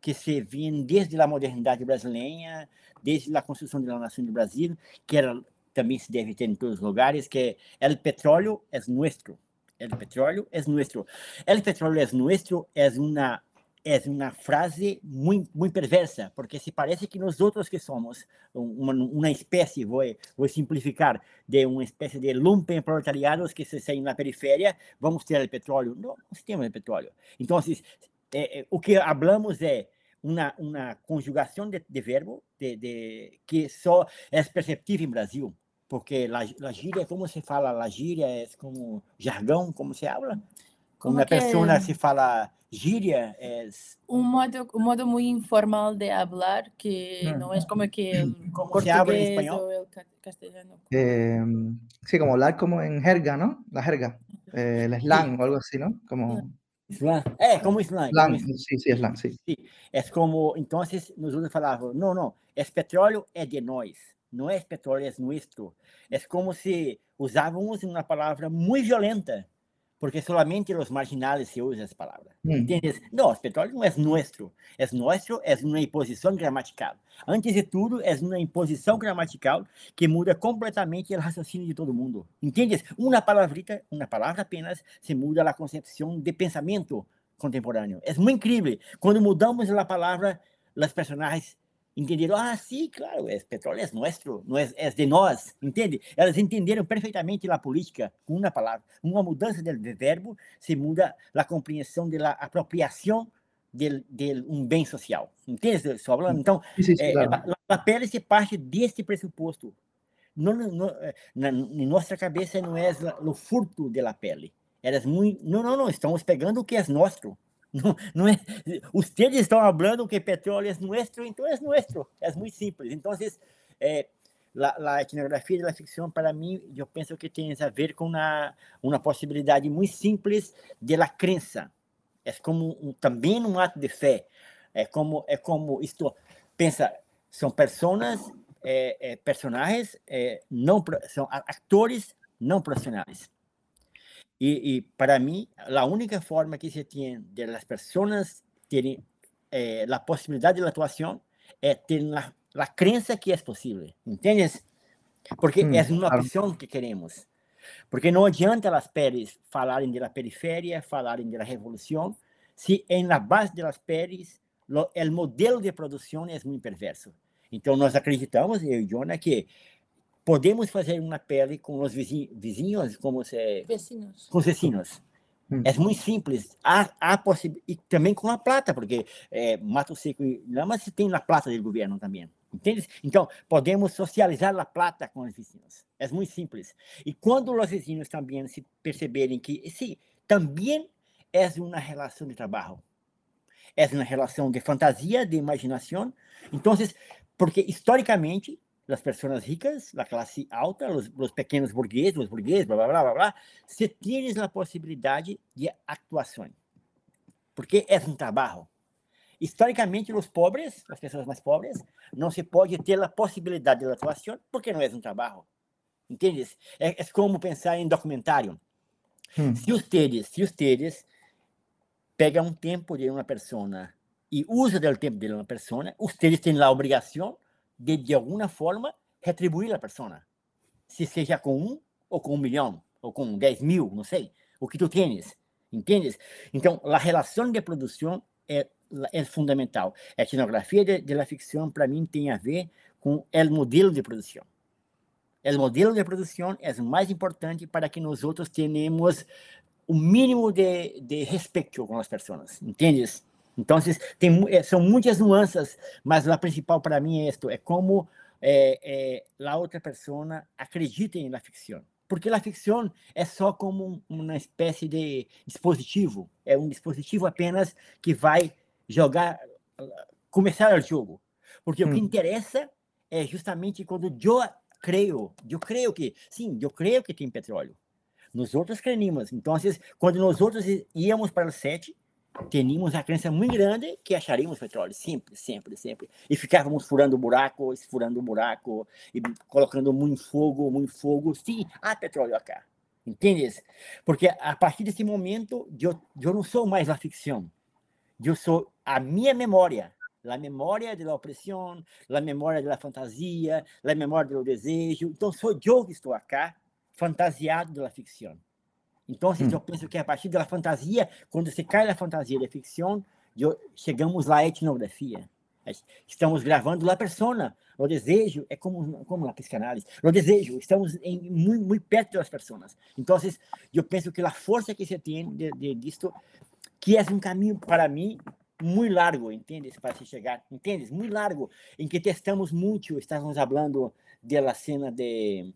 que se vem desde a modernidade brasileira, desde a construção da nação do Brasil, que era, também se deve ter em todos os lugares, que é o petróleo é nosso. O petróleo é nosso. O petróleo é nosso é uma é uma frase muito, muito perversa, porque se parece que nós outros que somos uma, uma espécie, vou, vou simplificar, de uma espécie de lumpen proletariados que se saem na periferia, vamos ter petróleo. Não, nós temos petróleo. Então, é, é, o que falamos é uma, uma conjugação de, de verbo de, de, que só é perceptível em Brasil, porque la gíria, como se fala, la gíria é como jargão, como se habla? Como uma pessoa é? se fala gíria é um modo um modo muito informal de falar que hum. não é como que como português se habla em espanhol? o castellano eh, sí como hablar como en jerga no? La jerga. Eh, el slang sí. o algo así no? Como slang. É como slang, slang como sí sí slang sí. É como então nós outros falavam não não esse petróleo é de nós não é petróleo é nosso é como se usávamos uma palavra muito violenta porque solamente los marginales se usa esa palabra. Mm. ¿Entiendes? No, el petróleo no es nuestro. Es nuestro, es una imposición gramatical. Antes de tudo, é uma imposição gramatical que muda completamente o raciocínio de todo mundo. Entendes? Uma palavrita, uma palavra apenas, se muda a concepção de pensamento contemporâneo. É muito incrível. Quando mudamos a palavra, os personagens entenderam, ah, sim, claro, o petróleo é nosso, não é, é de nós, entende? Elas entenderam perfeitamente a política com uma palavra, uma mudança de, verbo se muda a compreensão da apropriação de, de, um bem social, entende? Estou falando? Então, sim, sim, claro. é, a, a pele se parte deste pressuposto. Não, não, na, em nossa cabeça não é o furto da pele. Elas muito, não, não, não, estamos pegando o que é nosso, não, não é, estão falando que petróleo é nosso, então é nosso. É muito simples. Então, é, a, a etnografia da ficção, para mim, eu penso que tem a ver com uma, uma possibilidade muito simples de la crença. É como um, também um ato de fé. É como, é como isto, pensa, são pessoas, é, é, personagens, é, não, são atores não profissionais. Y, y, para mí, la única forma que se tiene de las personas terem eh, la posibilidad de la actuación es tener la, la creencia que es posible, ¿entiendes? Porque é uma claro. opção que queremos. Porque não adianta as peles falarem da periferia, falarem da revolução, se em la base das peles o modelo de produção é muito perverso. Então, nós acreditamos, eu e Jonah, que podemos fazer uma pele com os vizinhos, como se... Vecinos. Com vecinos. Hum. É muito simples. Há, há possibilidade. E também com a plata, porque é, Mato Seco e Lama se tem na plata do governo também. Entende? Então, podemos socializar a plata com os vizinhos. É muito simples. E quando os vizinhos também se perceberem que, sim, também é uma relação de trabalho, é uma relação de fantasia, de imaginação. Então, porque historicamente las personas ricas, la clase alta, los, los pequeños burgueses, los burgueses, blá, blá, blá, blá, blá, se tienes a possibilidade de actuação. Porque é um trabalho. historicamente, os pobres, as pessoas mais pobres, não se pode ter a possibilidade de atuação porque não é um trabalho. Entendes? É, é como pensar em documentário. Hum. Se ustedes, se ustedes pegam um tempo de uma pessoa e usam o tempo de uma pessoa, ustedes têm a obrigação de, de alguma forma, retribuir a pessoa. Se seja com um, ou com um milhão, ou com dez mil, não sei, o que tu tens. Entendes? Então, a relação de produção é, é fundamental. A etnografia de, de la ficção, para mim, tem a ver com o modelo de produção. O modelo de produção é o mais importante para que nós outros tenhamos o mínimo de, de respeito com as pessoas, entendes? Então, tem, eh, são muitas nuances, mas a principal para mim é isto, é como é, é, a outra pessoa acredita na ficção. Porque a ficção é só como uma espécie de dispositivo, é um dispositivo apenas que vai jogar, começar o jogo. Porque hum. o que hum. interessa é justamente quando eu creio, eu creio que, sim, eu creio que tem petróleo. Nós outros creímos. Então, quando nós outros íamos para o sete, tínhamos a crença muito grande que acharíamos petróleo, sempre, sempre, sempre. E ficávamos furando buraco, furando buraco, e colocando muito fogo, muito fogo. Sim, há petróleo aqui. Entendes? Porque a partir desse momento, eu, eu não sou mais a ficção. Eu sou a minha memória. A memória da opressão, a memória da fantasia, a memória do desejo. Então, sou eu que estou aqui, fantasiado da ficção. Então, hum. eu penso que a partir da fantasia, quando se cai na fantasia da ficção, chegamos lá à etnografia. Estamos gravando a persona. O desejo é como como na psicanálise. O desejo, estamos em, muito, muito perto das pessoas. Então, eu penso que a força que se tem de, de, disto, que é um caminho para mim muito largo, entendes? Para se chegar, entendes? Muito largo, em que testamos muito. Estávamos falando da cena de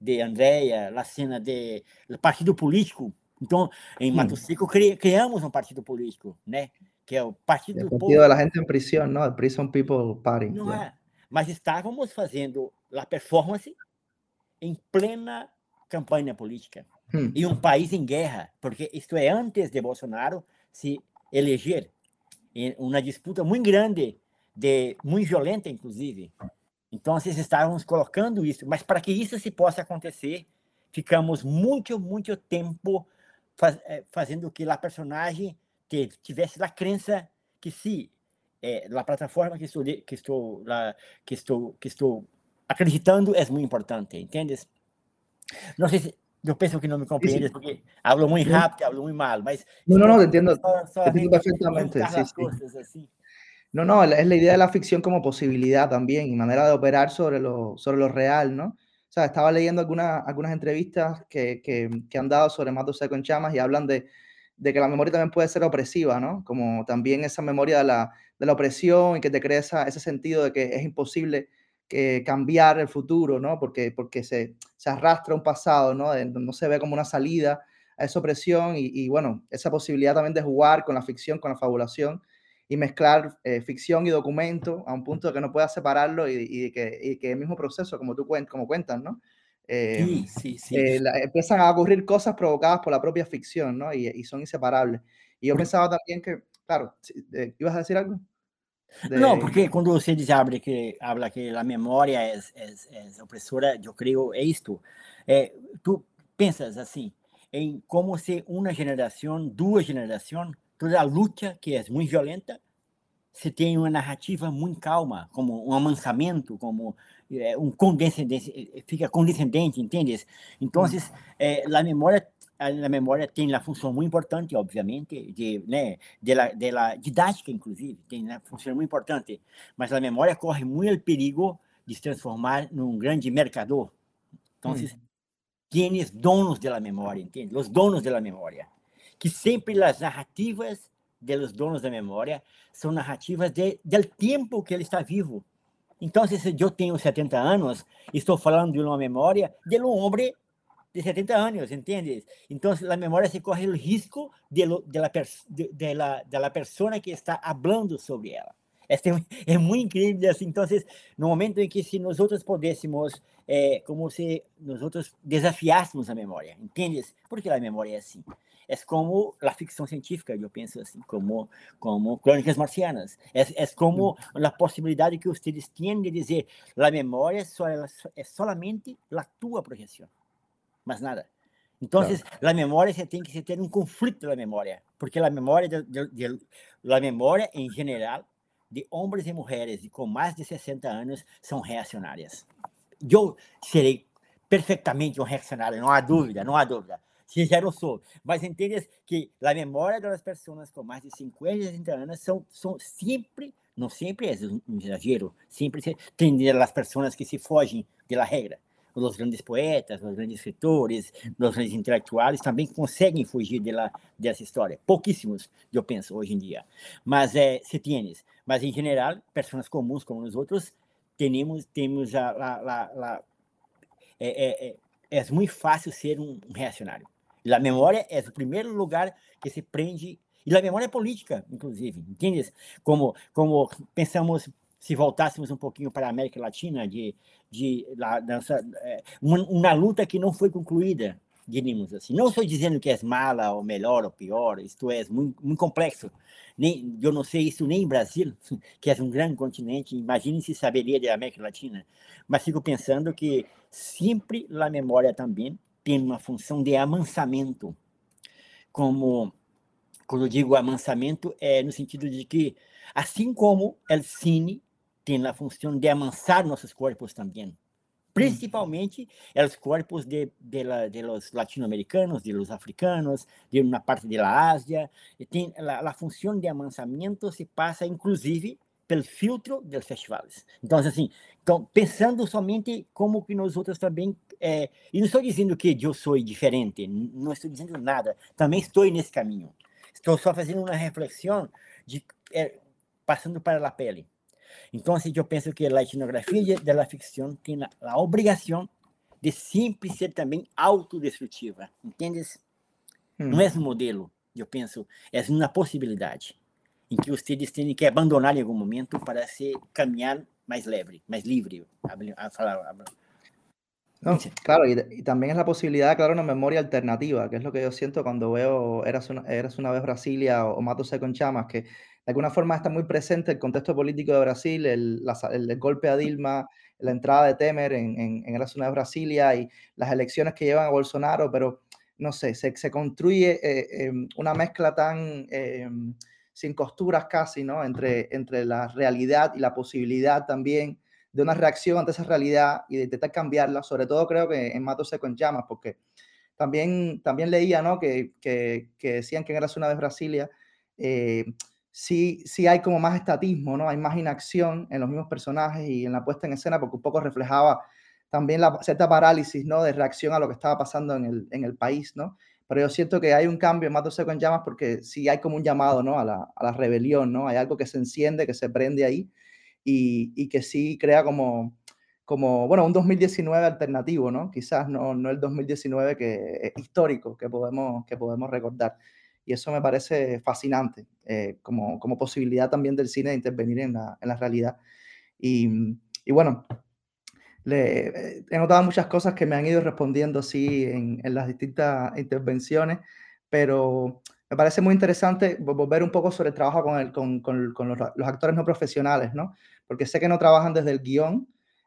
de Andréia, a cena de partido político. Então, em Mato Seco, cri, criamos um partido político, né? Que é o Partido do Povo. da gente em prisão, não? Prison People Party. Não é. Mas estávamos fazendo a performance em plena campanha política. Hum. E um país em guerra, porque isto é antes de Bolsonaro se eleger. Em uma disputa muito grande, de, muito violenta, inclusive, então, vocês estávamos colocando isso, mas para que isso se possa acontecer, ficamos muito, muito tempo faz, é, fazendo que a personagem tivesse a crença que se é, a plataforma que estou que estou lá, que estou que estou acreditando é muito importante, entendes? Não sei se eu penso que não me compreendes porque hablo muito rápido, hablo muito mal, mas não, não, não, entendo, só, só entendo perfectamente, sí, sí. Cosas, assim. No, no, es la idea de la ficción como posibilidad también y manera de operar sobre lo, sobre lo real, ¿no? O sea, estaba leyendo algunas, algunas entrevistas que, que, que han dado sobre Mato Seco en Chamas y hablan de, de, que la memoria también puede ser opresiva, ¿no? Como también esa memoria de la, de la opresión y que te crea ese sentido de que es imposible que cambiar el futuro, ¿no? Porque, porque se, se arrastra un pasado, ¿no? no se ve como una salida a esa opresión y, bueno, esa posibilidad también de jugar con la ficción, con la fabulación y mezclar eh, ficción y documento a un punto de que no puedas separarlo y, y, que, y que el mismo proceso, como tú cuen como cuentas, ¿no? Eh, sí, sí, sí. Eh, la, empiezan a ocurrir cosas provocadas por la propia ficción, ¿no? Y, y son inseparables. Y yo pensaba también que, claro, ¿ibas a decir algo? De... No, porque cuando você diz habla que habla que a memória é, é, é opressora, eu creio é isto. É, tu pensas assim em como se uma geração, duas gerações toda a luta, que é muito violenta, se tem uma narrativa muito calma, como um amansamento, como é, um condescendente, eh, fica condescendente, entende? Então, é, a memória a memória tem uma função muito importante, obviamente, de, né, de, la, de la didática, inclusive, tem uma função muito importante, mas a memória corre muito perigo de se transformar num grande mercador. Então, hum. quem donos da memória, entende? Os donos da memória que sempre as narrativas dos donos da memória são narrativas de, do tempo que ele está vivo. Então, se eu tenho 70 anos, estou falando de uma memória de um homem de 70 anos, entende? Então, a memória se corre o risco de, de, la, de, de, de que está falando sobre ela. É, é muito incrível. Assim. Então, no momento em que se nós outros pudéssemos é como se nós outros desafiássemos a memória, entendes? Porque a memória é assim. É como a ficção científica, eu penso assim, como como Crônicas Marcianas. É, é como a possibilidade que vocês têm de dizer, a memória só é, é somente a tua projeção, mas nada. Então, claro. a memória tem que ter um conflito da memória, porque a memória de, de, de, a memória em geral de homens e mulheres com mais de 60 anos são reacionárias. Eu serei perfeitamente um reacionário, não há dúvida, não há dúvida. Se já não. Mas entendes que a memória das pessoas com mais de 50 e 60 anos são, são sempre, não sempre é um exagero, sempre tem as pessoas que se fogem da regra os grandes poetas, os grandes escritores, os grandes intelectuais também conseguem fugir dela, dessa história. Pouquíssimos, eu penso, hoje em dia. Mas é, se tienes. Mas, em geral, pessoas comuns como nós outros, temos, temos a, a, a, a é, é, é, é muito fácil ser um reacionário. E a memória é o primeiro lugar que se prende e a memória política, inclusive, entendes? Como, como pensamos se voltássemos um pouquinho para a América Latina, de, de la, nossa, é, uma, uma, luta que não foi concluída, diríamos assim. Não estou dizendo que é mala, ou melhor, ou pior, isto é muito, muito complexo. Nem, eu não sei isso nem em Brasil, <laughs> que é um grande continente, imagine se saberia da América Latina. Mas fico pensando que sempre a memória também tem uma função de amansamento. Como, quando eu digo amansamento, é no sentido de que, assim como o cine tem a função de amansar nossos corpos também. Principalmente os corpos de, de, la, de los latino-americanos, de los africanos, de uma parte da Ásia. Tem a, a função de amansamento se passa, inclusive, pelo filtro dos festivais. Então, assim, então, pensando somente como que nós outros também, é, e não estou dizendo que eu sou diferente, não estou dizendo nada, também estou nesse caminho. Estou só fazendo uma reflexão de é, passando para a pele. Então, eu penso que a etnografia da ficção tem a obrigação de sempre ser também autodestrutiva, entendes? Hum. Não é um modelo, eu penso, é uma possibilidade em que vocês têm que abandonar em algum momento para se caminhar mais leve, mais livre, a falar. No, claro, y, y, también es la posibilidad de crear una memoria alternativa, que es lo que yo siento cuando veo Eras una, Eras una vez Brasilia o, o Mátose con Chamas, que de alguna forma está muy presente el contexto político de Brasil, el, la, el, golpe a Dilma, la entrada de Temer en, en, en Eras una vez Brasilia y las elecciones que llevan a Bolsonaro, pero no sé, se, se construye eh, eh, una mezcla tan eh, sin costuras casi, ¿no? Entre, entre la realidad y la posibilidad también de una reacción ante esa realidad y de intentar cambiarla, sobre todo creo que en Mato Seco en Llamas, porque también, también leía ¿no? que, que, que decían que en Eras una vez Brasilia, eh, sí, sí hay como más estatismo, ¿no? hay más inacción en los mismos personajes y en la puesta en escena, porque un poco reflejaba también la cierta parálisis ¿no? de reacción a lo que estaba pasando en el, en el país, ¿no? Pero yo siento que hay un cambio en Mato Seco en Llamas porque sí hay como un llamado, ¿no? A la, a la rebelión, ¿no? Hay algo que se enciende, que se prende ahí y, que sí crea como, como, bueno, un 2019 alternativo, ¿no? Quizás no, no el 2019 que es histórico que podemos, que podemos recordar. Y eso me parece fascinante, eh, como, como posibilidad también del cine de intervenir en la, en la realidad. Y, y bueno, le, eh, he notado muchas cosas que me han ido respondiendo sí en, en las distintas intervenciones, pero me parece muy interesante volver un poco sobre el trabajo con, los, actores no profesionales, ¿no? Porque sé que no trabajan desde el guion,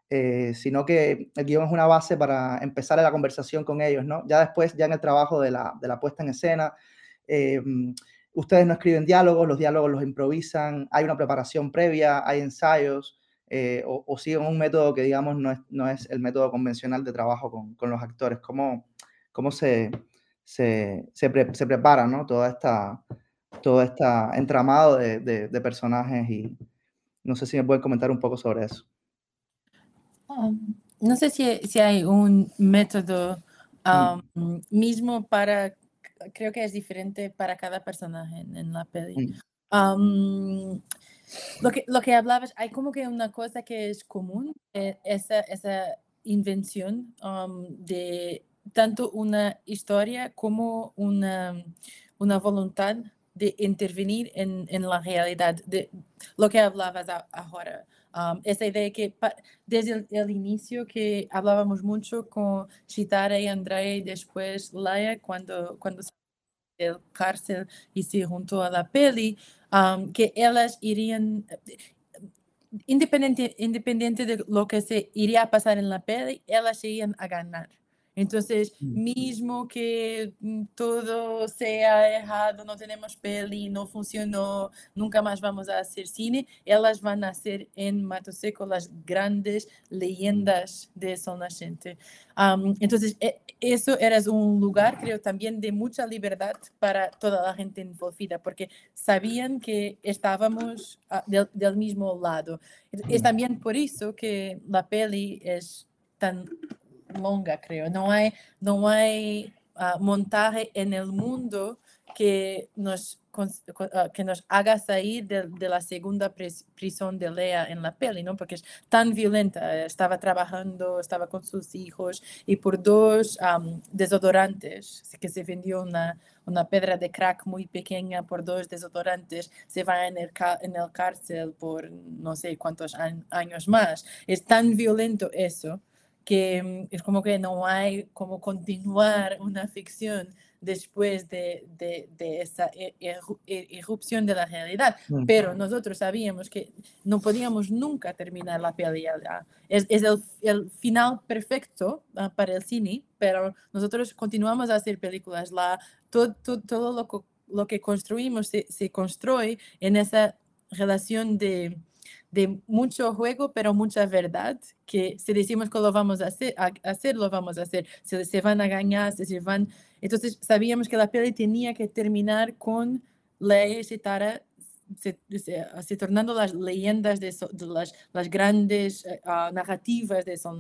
eh, sino que el guion es una base para empezar la conversación con ellos, ¿no? Ya después, ya en el trabajo de la, puesta en escena, eh, ustedes no escriben diálogos, los diálogos los improvisan, hay una preparación previa, hay ensayos, eh, o, siguen un método que, digamos, no es, no es el método convencional de trabajo con los actores. ¿Cómo, cómo se, se, se, pre, se prepara, ¿no? Toda esta, todo este entramado de, de, de, personajes y no sé si me pueden comentar un poco sobre eso. Um, no sé si, si, hay un método um, mm. mismo para, creo que es diferente para cada personaje en, en la peli. Mm. Um, lo, que, lo que hablabas, hay como que una cosa que es común, eh, esa, esa invención de tanto una historia como una, una voluntad de intervenir en, en la realidad de lo que hablabas ahora, Um, esa idea que desde el, el, inicio que hablábamos mucho con Chitara y Andrea y después Laia cuando, cuando del cárcel y se juntó a la peli, um, que ellas irían, independiente, independiente de lo que se iría a pasar en la peli, ellas irían a ganar. Entonces, mm. mismo que mm, todo sea errado, no tenemos peli, no funcionó, nunca más vamos a hacer cine, ellas van a ser en Mato Seco las grandes leyendas de Sol Nascente. Um, entonces, e, eso era un lugar, creo, también de mucha libertad para toda la gente envolvida, porque sabían que estábamos uh, del, del, mismo lado. Es también por eso que la peli es tan longa, creo. No hay, no hay uh, montaje en el mundo que nos, uh, que nos haga salir de, de la segunda prisión de Lea en la peli, ¿no? Porque es tan violenta. Estaba trabajando, estaba con sus hijos y por dos um, desodorantes, que se vendió una, una pedra de crack muy pequeña por dos desodorantes, se va en el, en el cárcel por no sé cuántos años más. Es tan violento eso que mm, es como que no hay como continuar una ficción después de, de, de esa e, e, irrupción de la realidad. Pero nosotros sabíamos que no podíamos nunca terminar la peli. Es, es el, el, final perfecto uh, para el cine, pero nosotros continuamos a hacer películas. La, todo, todo, todo lo, lo que construimos se, se construye en esa relación de de mucho juego, pero mucha verdad, que si decimos que lo vamos a hacer, a hacer lo vamos a hacer, si se van a ganar, si se van... Entonces sabíamos que la peli tenía que terminar con Leia y Citara se, se, se, tornando las leyendas de, so, de las, las, grandes uh, narrativas de Sol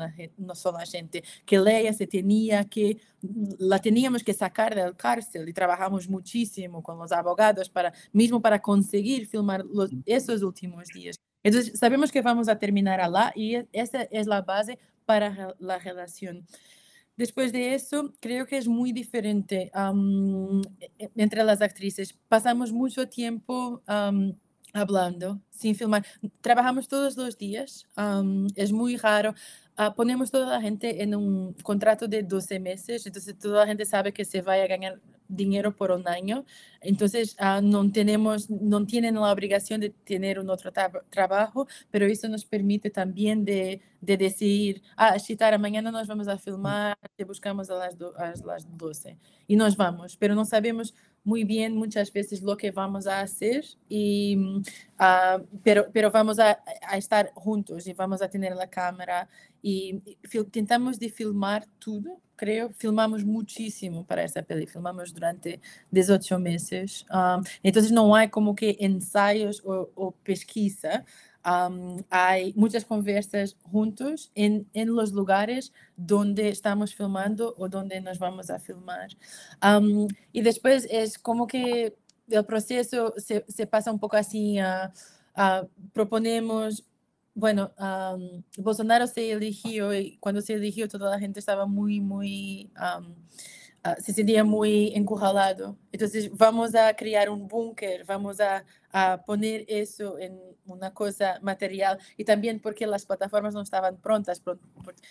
Gente, que Leia se tenía que, la teníamos que sacar del cárcel y trabajamos muchísimo con los abogados para, mismo para conseguir filmar los, esos últimos días. Entonces, sabemos que vamos a terminar allá y esa es la base para la relación. Después de eso, creo que es muy diferente um, entre las actrices. Pasamos mucho tiempo um, hablando, sin filmar. Trabajamos todos los días, um, es muy raro. Uh, ponemos toda la gente en un contrato de 12 meses, entonces toda la gente sabe que se va a ganar dinero por un año, entonces uh, no tenemos, no tienen la obligación de tener un otro trabajo, pero eso nos permite también de, de decir, ah, Chitara, mañana nos vamos a filmar, te buscamos a las, a las 12 y nos vamos, pero no sabemos muy bien muchas veces lo que vamos a hacer, y, uh, pero, pero vamos a, a, estar juntos y vamos a tener la cámara y, y tentamos de filmar todo, creo, filmamos muchísimo para essa peli, filmamos durante 18 meses, um, então não há como que ensaios ou, ou pesquisa, Um, hay muchas conversas juntos en, en, los lugares donde estamos filmando o donde nos vamos a filmar. Um, y después es como que el proceso se, se pasa un poco así, uh, uh, proponemos, bueno, um, Bolsonaro se eligió y cuando se eligió toda la gente estaba muy, muy... Uh, se sentía muy encurralado. Entonces, vamos a crear un búnker, vamos a, a, poner eso en una cosa material y también porque las plataformas no estaban prontas,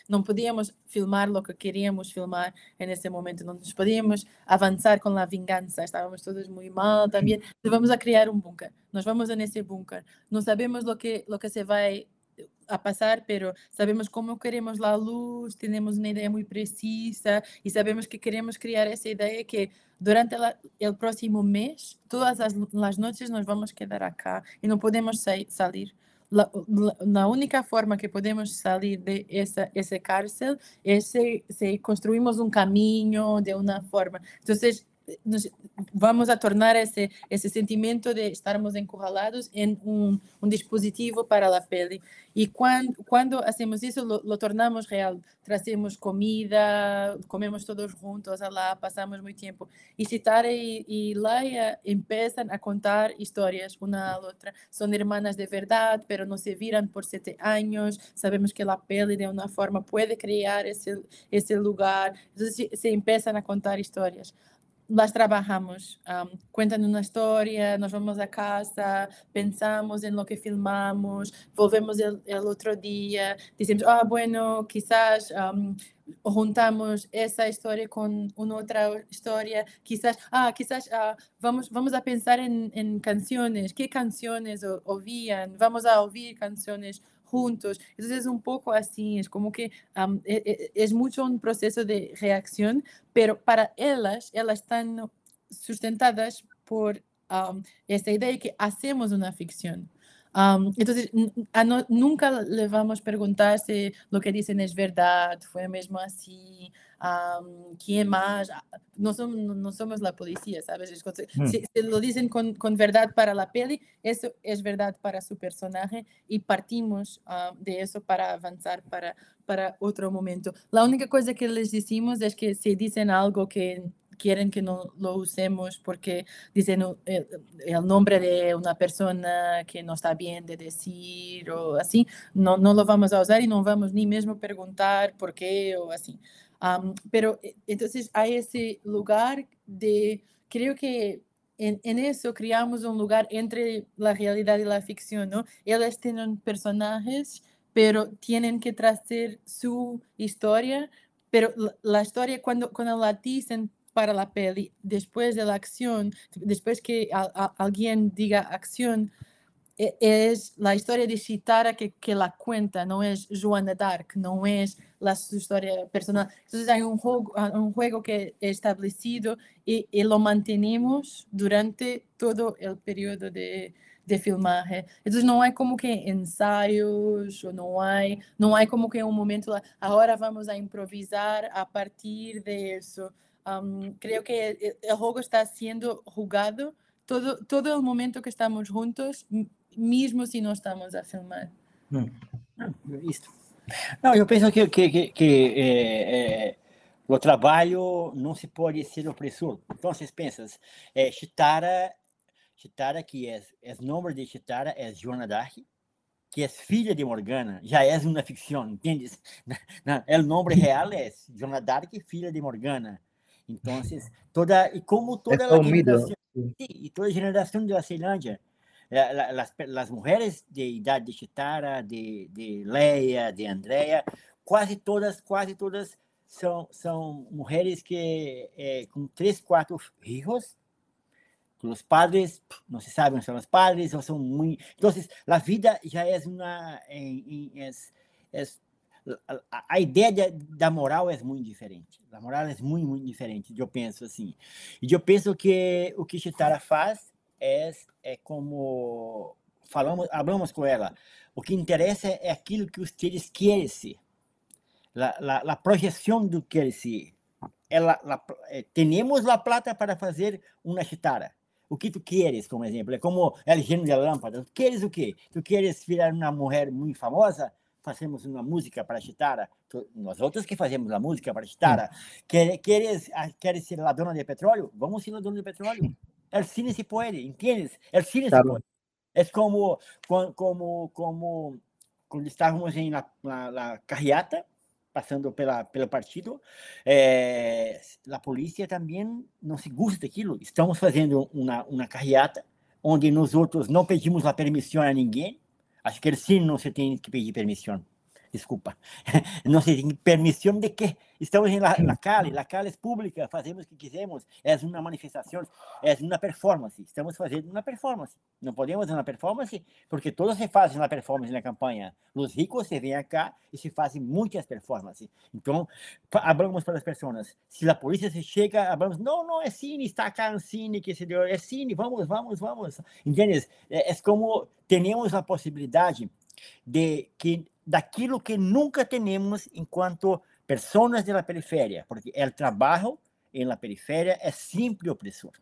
no podíamos filmar lo que queríamos filmar en ese momento, no nos podíamos avanzar con la venganza, estábamos todos muy mal también. Vamos a crear un búnker, nos vamos en ese búnker, no sabemos lo que, lo que se va a a pasar, pero sabemos cómo queremos la luz, tenemos una idea muy precisa y sabemos que queremos crear esa idea que durante el próximo mes, todas las, las, noches nos vamos a quedar acá y no podemos sa salir. La, la, la, única forma que podemos salir de esa, esa cárcel es si, si construimos un camino de una forma. Entonces, nos vamos a tornar ese, ese sentimento de estarmos encurralados en un, un dispositivo para la peli. Y cuando, cuando hacemos eso, lo, tornamos real. Trazemos comida, comemos todos juntos, lá, pasamos muito tempo. Y Citara y, y Laia empiezan a contar historias una a la otra. Son hermanas de verdad, pero no se viran por siete años. Sabemos que la peli de una forma puede crear ese, ese lugar. Entonces se, se empiezan a contar historias las trabajamos. Um, cuentan una historia, nos vamos a casa, pensamos en lo que filmamos, volvemos el otro día, decimos, ah, bueno, quizás um, juntamos esa historia con una otra historia, quizás, ah, quizás uh, vamos, vamos a pensar en, en canciones, qué canciones oían, vamos a oír canciones juntos. Entonces es un poco así, es como que um, es, es, mucho un proceso de reacción, pero para ellas, ellas están sustentadas por um, esta idea de que hacemos una ficción. Um, entonces, no, nunca le vamos a preguntar si lo que dicen es verdad, fue mismo así, um, quién más. No somos, no somos la policía, ¿sabes? Mm. Si, si, lo dicen con, con, verdad para la peli, eso es verdad para su personaje y partimos uh, de eso para avanzar para, para otro momento. La única cosa que les decimos es que si dicen algo que quieren que no lo usemos porque dicen el, el, nombre de una persona que no está bien de decir o así, no, no lo vamos a usar y no vamos ni mismo preguntar por qué o así. Pero e, entonces hay ese lugar de, creo que en, eso creamos un lugar entre la realidad y la ficción, ¿no? Ellas tienen personajes, pero tienen que traer su historia, pero la, historia cuando, cuando la dicen para la peli, después de la acción, después que alguien diga acción, es la historia de Chitara que, que la cuenta, no es Joana Dark, no es la su historia personal. Entonces hay un juego, un juego que es establecido y, y lo mantenemos durante todo el periodo de, de filmaje. Entonces no hay como que ensayos, o no hay, no hay como que un momento, ahora vamos a improvisar a partir de eso. Um, que el juego está siendo jugado todo, todo el momento que estamos juntos, mesmo se não estamos a filmar. Hum. Isso. Não, eu penso que, que, que, que é, é, o trabalho não se pode ser opressor. Então, vocês pensam, é, Chitara, Chitara, que é, é o nome de Chitara, é Joana Dark, que é filha de Morgana, já é uma ficção, entende? <laughs> O nome real é Joana Dark, filha de Morgana. Então, toda e como toda a geração, e toda a geração da Ceilândia, las, las mujeres de idade de Chitara, de, de Leia, de Andrea, quase todas, quase todas são, são mulheres que é, com três, quatro filhos, os padres não se sabem se são os padres ou são muito. Então, a vida já é uma. É, é, a, a ideia de, da moral é muito diferente. A moral é muito, muito diferente. Eu penso assim. E eu penso que o que Chitara faz é, é como falamos, falamos com ela. O que interessa é aquilo que os vocês querem ser. A, projeção do que querem ser. Ela, la, eh, temos a plata para fazer uma chitara. O que tu queres, como exemplo? É como el gênio da lâmpada. Tu queres o quê? Tu queres virar uma mulher muito famosa? Fazemos uma música para chitara. nós outros que fazemos a música para chitara. Queres, queres, queres ser ladrona de petróleo? Vamos ser ladrona de petróleo. El cine se puede, ¿entiendes? El cine claro. se puede. Es como, como, como quando estávamos em la, la, la carreata, passando pela, pelo partido, é, a polícia também não se gusta daquilo. Estamos fazendo uma, uma carreata onde nós outros não pedimos a permissão a ninguém. Acho que el cine não se tem que pedir permissão desculpa, <laughs> não se tem permissão de que estamos em la, la calle, la calle é pública, fazemos o que quisermos, é uma manifestação, é uma performance, estamos fazendo uma performance, não podemos fazer uma performance porque todos se fazem uma performance na campanha, os ricos se vêm cá e se fazem muitas performances, então, falamos para as pessoas, se a polícia se chega, falamos, não, não, é cine, está cá um cine, que se deu, é cine, vamos, vamos, vamos, entendes? É, é como temos a possibilidade de que daquilo que nunca temos enquanto pessoas da periferia, porque o trabalho em la periferia é sempre opressor.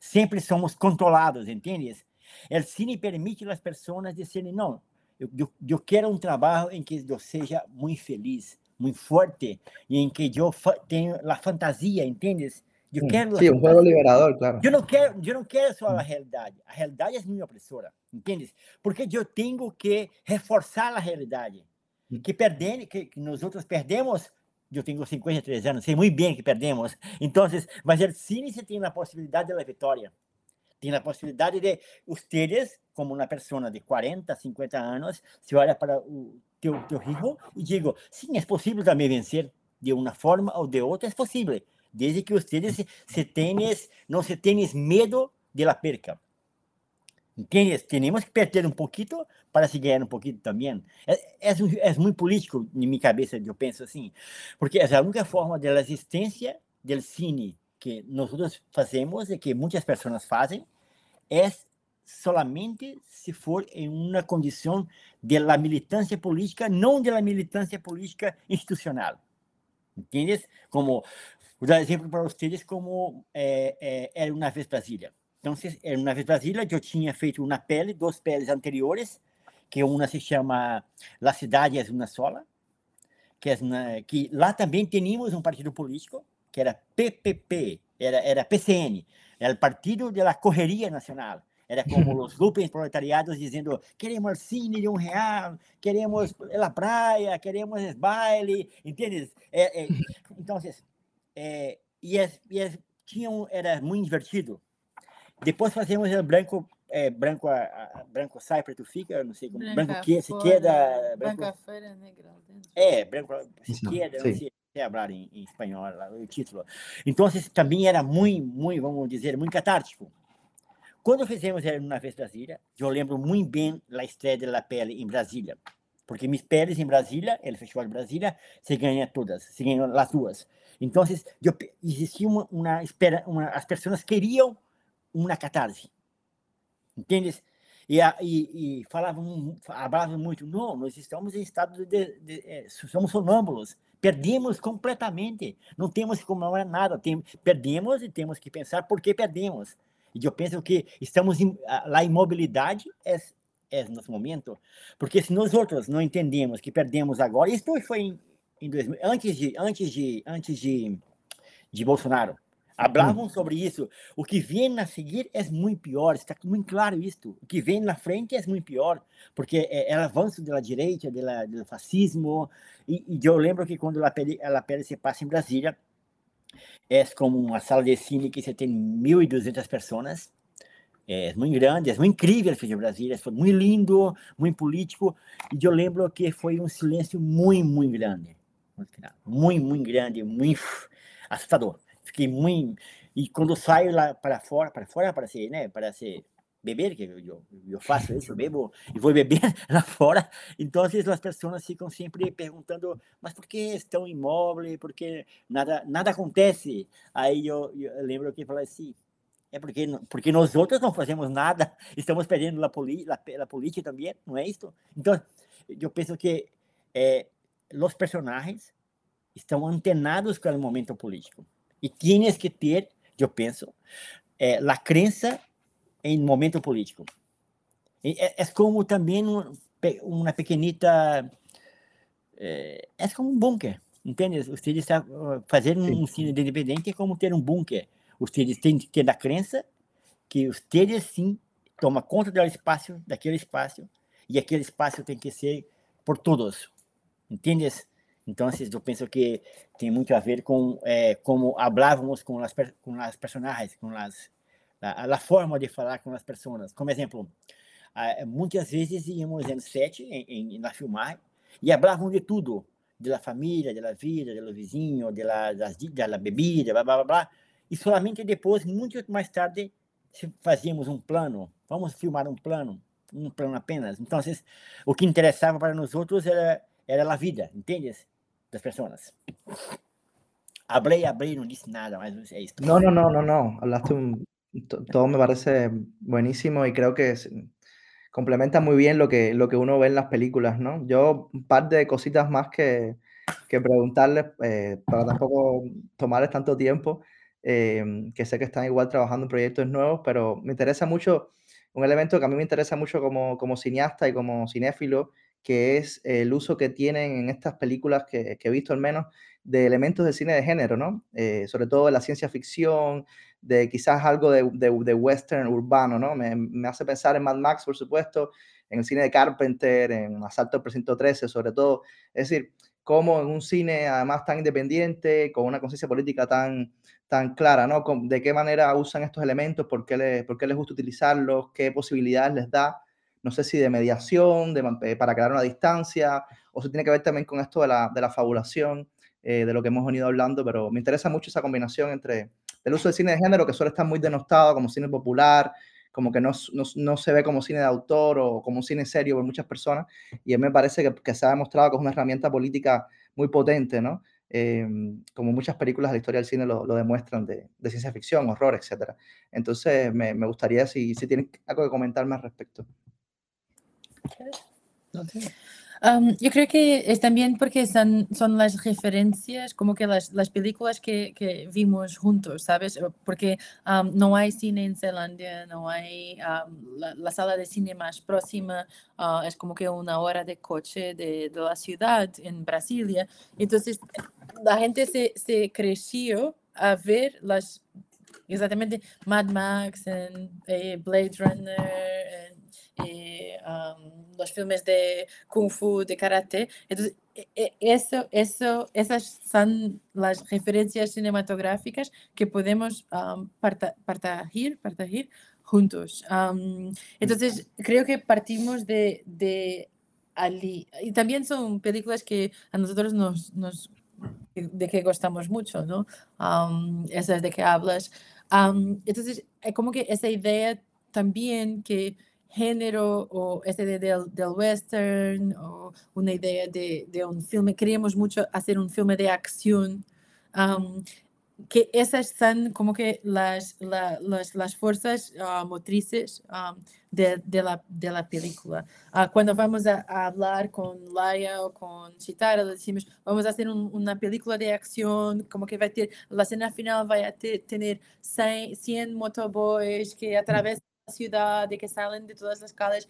Sempre somos controlados, entendes? O cine permite às pessoas dizerem, não, eu, eu, eu, quero um trabalho em que eu seja muito feliz, muito forte, e em que eu fa tenho a fantasia, entendes? Eu quero Sim, um juego liberador, claro. Eu não quero, eu não quero só a realidade. A realidade é muito opressora, entendes? Porque eu tenho que reforçar a realidade. Que perdendo, que, que nós outros perdemos eu tenho 53 anos, sei muito bem que perdemos. Então, mas o cine tem a possibilidade da vitória. Tem a possibilidade de vocês, como uma pessoa de 40, 50 anos, se olha para o teu, teu rico e digo, sim, é possível também vencer de uma forma ou de outra, é possível, desde que ustedes se tienes, no se tienes miedo de la perca. ¿Entiendes? Tenemos que perder un poquito para se ganhar un poquito también. Es, es, es, muy político en mi cabeza, yo pienso así, porque es la única forma de la existencia del cine que nosotros hacemos y que muchas personas hacen, es solamente si for en una condición de la militancia política, no de la militancia política institucional. ¿Entiendes? Como vou dar exemplo para vocês como é, é, era uma vez Brasília. Então, na Brasília, eu tinha feito uma pele, duas peles anteriores, que uma se chama La Cidade é uma sola, que, é uma, que lá também tínhamos um partido político, que era PPP, era, era PCN, era o Partido da Correria Nacional. Era como <laughs> os grupos proletariados dizendo: queremos cine de um real, queremos a praia, queremos baile, entende? É, é, <laughs> então, é, e, é, e é, tinham, era muito divertido, depois fazemos o branco, é, branco, a, a, branco sai, preto fica, não sei como. Branca branco que se queda. Branco, branco fora, negra. É, branco se queda, não sei se falar em, em espanhol o título. Então, também era muito, muito, vamos dizer, muito catártico. Quando fizemos uma vez Brasília, eu lembro muito bem a estreia da pele em Brasília. Porque minhas peles em Brasília, o Festival de Brasília, se ganha todas, se ganham as duas. Então, existia uma, uma espera, uma, as pessoas queriam uma catarse. Entendes? E, e, e falavam, falavam muito, não, nós estamos em estado de, de, de é, somos sonâmbulos, perdemos completamente, não temos que comemorar nada, tem, perdemos e temos que pensar por que perdemos. E eu penso que estamos em, lá em mobilidade é, é nosso momento, porque se nós outros não entendemos que perdemos agora, isso foi em 2000, antes de antes de antes de, de Bolsonaro, Hablavam sobre isso. O que vem a seguir é muito pior, está muito claro isso. O que vem na frente é muito pior, porque é, é avanço da direita, do fascismo. E, e, eu lembro que quando a pele, a pele se passa em Brasília, é como uma sala de cine que você tem 1.200 pessoas. É muito grande, é muito incrível o de Brasília, foi muito lindo, muito político. E eu lembro que foi um silêncio muito, muito grande. Muito, muito grande, muito assustador fiquei muito. E quando saio lá para fora, para fora, para ser, né, para ser beber, que eu, eu faço isso, eu bebo e vou beber <laughs> lá fora. Então, as pessoas ficam sempre perguntando, mas por que estão imóveis? Por que nada, nada acontece? Aí eu, eu lembro que falei assim, é porque, porque nós outros não fazemos nada, <laughs> estamos perdendo a, política também, não é isso? Então, eu penso que é, os personagens estão antenados com o momento político. E tienes que ter, eu penso, é, a crença em momento político. É, é como também uma pequenita. É, é como um bunker, entende? Você está fazendo um ensino independente é como ter um bunker. Vocês têm que ter a crença que vocês sim tomam conta do espaço, daquele espaço, e aquele espaço tem que ser por todos. Entendes? Então, eu penso que tem muito a ver com como com as, com as personagens, com as, a, a, forma de falar com as pessoas. Como exemplo, muitas vezes íamos em set, em, em, na filmagem, e falavam de tudo, da família, da vida, do vizinho, da bebida, blá, blá, blá, blá. E somente depois, muito mais tarde, fazíamos um plano. Vamos filmar um plano, um plano apenas. Então, o que interessava para nós outros era, era a vida, entendes? das personas. Hablé, hablé, no dije nada, más es esto. No, no, no, no, no. Hablaste un, todo me parece buenísimo y creo que complementa muy bien lo que, lo que uno ve en las películas, ¿no? Yo un par de cositas más que, que preguntarles eh, para tampoco tomarles tanto tiempo, eh, que sé que están igual trabajando en proyectos nuevos, pero me interesa mucho, un elemento que a mí me interesa mucho como, como cineasta y como cinéfilo, que es el uso que tienen en estas películas que, he visto al menos de elementos de cine de género, ¿no? Eh, sobre todo de la ciencia ficción, de quizás algo de, de, western urbano, ¿no? Me, hace pensar en Mad Max, por supuesto, en el cine de Carpenter, en Asalto al Precinto 13, sobre todo. Es decir, cómo en un cine además tan independiente, con una conciencia política tan, tan clara, ¿no? De qué manera usan estos elementos, por qué, les, por qué les gusta utilizarlos, qué posibilidades les da, no sé si de mediación, eh, para crear una distancia, o si tiene que ver también con esto de la, de la fabulación, eh, de lo que hemos venido hablando, pero me interesa mucho esa combinación entre el uso del cine de género, que suele estar muy denostado como cine popular, como que no, no, no, se ve como cine de autor o como un cine serio por muchas personas, y a mí me parece que, que se ha demostrado que es una herramienta política muy potente, ¿no? Eh, como muchas películas de la historia del cine lo, lo demuestran, de, de, ciencia ficción, horror, etc. Entonces, me, me gustaría si, si tienen algo que comentarme al respecto. Um, yo creo que es también porque son, son las referencias, como que las, las películas que, que, vimos juntos, ¿sabes? Porque um, no hay cine en Zelandia, no hay um, la, la, sala de cine más próxima, uh, es como que una hora de coche de, de, la ciudad en Brasilia. Entonces, la gente se, se creció a ver las exactamente Mad Max, en, eh, Blade Runner, en, eh, los filmes de kung fu, de karate. Entonces, e, e, eso, eso, esas son las referencias cinematográficas que podemos um, partir, partir juntos. Um, entonces, creo que partimos de, de allí. Y también son películas que a nosotros nos, nos de que gustamos mucho, ¿no? Um, esas de que hablas. Um, entonces, como que esa idea también que género o esta idea del, del western o una idea de, de, un filme. Queríamos mucho hacer un filme de acción. Um, que esas son como que las, la, las, las, fuerzas uh, motrices um, de, de, la, de la película. Uh, cuando vamos a, a, hablar con Laia o con Chitara, le decimos, vamos a hacer un, una película de acción, como que va a tener, la escena final va a te, tener 100, 100 motoboys que atravesan ciudad, de que salen de todas las calles.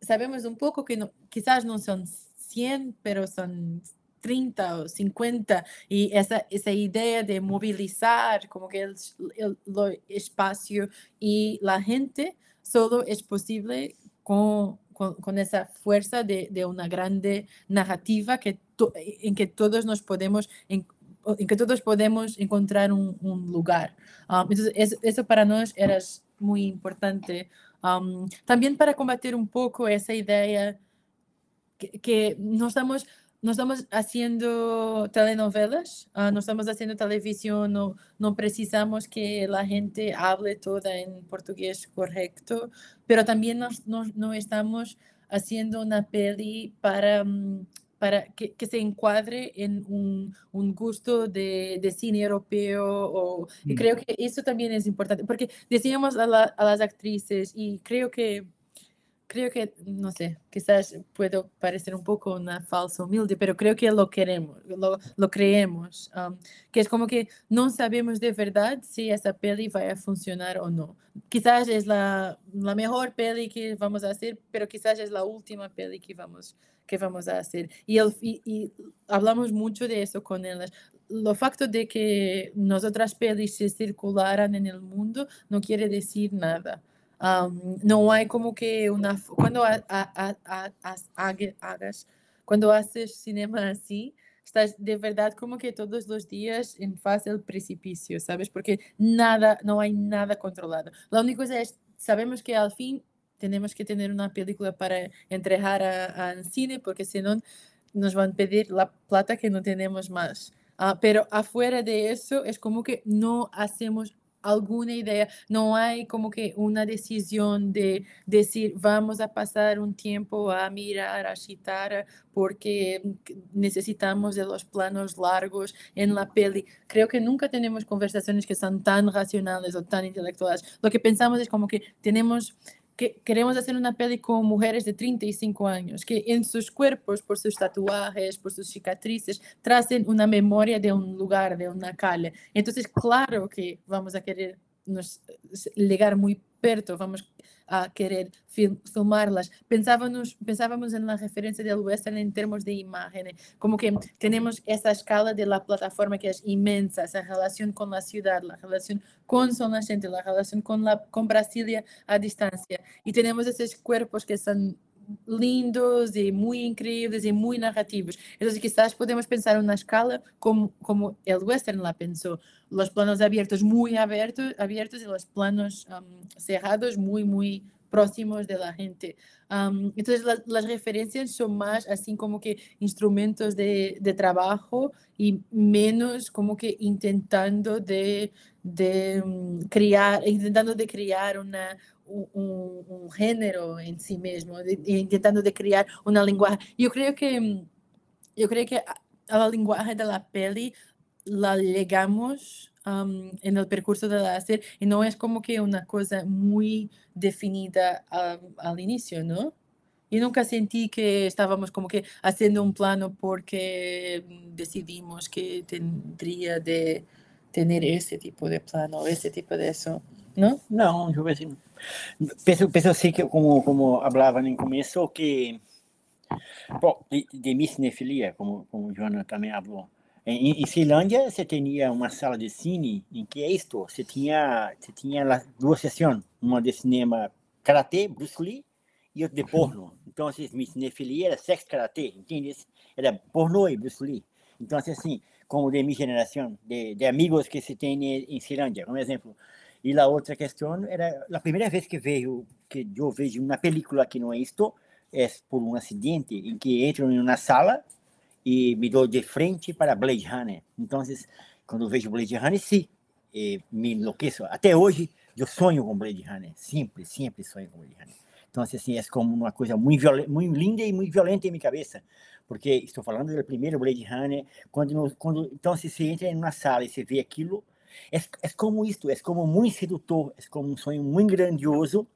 Sabemos un poco que no, quizás no son 100, pero son 30 o 50 y esa, esa idea de movilizar como que el, el, el espacio y la gente solo es posible con, con, con esa fuerza de, de, una grande narrativa que to, en que todos nos podemos en, en que todos podemos encontrar un, un lugar. Um, entonces, eso, para nosotros era muy importante. Um, también para combatir un poco esa idea que, que no, estamos, no estamos haciendo telenovelas, uh, no estamos haciendo televisión, no, no precisamos que la gente hable toda en portugués correcto, pero también nos, no, no estamos haciendo una peli para... Um, para que, que, se encuadre en un, un gusto de, de, cine europeo. O, y mm. creo que eso también es importante, porque decíamos a, la, a, las actrices y creo que, creo que, no sé, quizás puedo parecer un poco una falsa humilde, pero creo que lo queremos, lo, lo creemos, um, que es como que no sabemos de verdad si esa peli va a funcionar o no. Quizás es la, la mejor peli que vamos a hacer, pero quizás es la última peli que vamos a que vamos a hacer. Y, el, y, y hablamos mucho de eso con ellas. Lo facto de que nosotras pelis se circularan en el mundo no quiere decir nada. Um, no hay como que una... Cuando a, a, a, hagas, cuando haces cinema así, estás de verdad como que todos los días en fase del precipicio, ¿sabes? Porque nada, no hay nada controlado. La única cosa es, sabemos que al fin tenemos que tener una película para entregar al cine porque si no nos van a pedir la plata que no tenemos más. Uh, pero afuera de eso es como que no hacemos alguna idea, no hay como que una decisión de decir vamos a pasar un tiempo a mirar a Chitara porque necesitamos de los planos largos en la peli. Creo que nunca tenemos conversaciones que son tan racionales o tan intelectuales. Lo que pensamos es como que tenemos que queremos hacer una peli con mujeres de 35 años, que en sus cuerpos, por sus tatuajes, por sus cicatrices, tracen una memoria de un lugar, de una calle. Entonces, claro que vamos a querer nos llegar muy perto, vamos a querer film, filmarlas. Pensábamos, pensábamos en la referencia del western en términos de imagen, como que tenemos esa escala de la plataforma que es inmensa, esa relación con la ciudad, la relación con Zona Gente, la relación con, la, con Brasilia a distancia. Y tenemos esos cuerpos que son lindos e muito incríveis e muito narrativos. Então, quizás podemos pensar una escala como, como el western la pensó, los planos abiertos muy abiertos, abiertos y los planos cerrados muy, muy próximos de la gente. entonces, las referencias son más así como que instrumentos de, de, y menos como que intentando de, de um, criar, de crear una, un, un, género en sí mismo, de, intentando de crear una lenguaje. Yo creo que, yo creo que a, a la lenguaje de la peli la llegamos um, en el percurso de hacer y no es como que una cosa muy definida um, al inicio, ¿no? Yo nunca sentí que estábamos como que haciendo un plano porque decidimos que tendría de tener ese tipo de plano, ese tipo de eso, ¿no? No, yo assim, penso, penso assim que como como hablaba no começo que bom, de, de mi cinefilia, como como Joana também falou, em, em Finlândia, você tinha uma sala de cine em que é isto, você tinha, você tinha duas sessões, uma de cinema karatê, Bruce Lee, e outra de porno. Então, assim, minha cinefilia era sexo karatê, entende? Era porno e Bruce Lee. Então, assim, como de minha geração, de, de amigos que se tem em Finlândia, como exemplo. E a outra questão era a primeira vez que vejo que eu vejo uma película que não é isto, é por um acidente em que entro em uma sala e me dou de frente para Blade Runner. Então, quando vejo Blade Runner, sim, me enlouqueço. Até hoje, eu sonho com Blade Runner. Sempre, sempre sonho com Blade Runner. Então, assim, é como uma coisa muito, muito linda e muito violenta em minha cabeça. Porque estou falando do primeiro Blade Runner. Quando, quando, então, se você entra em uma sala e você vê aquilo, é, é como isto, é como muito sedutor, é como um sonho muito grandioso,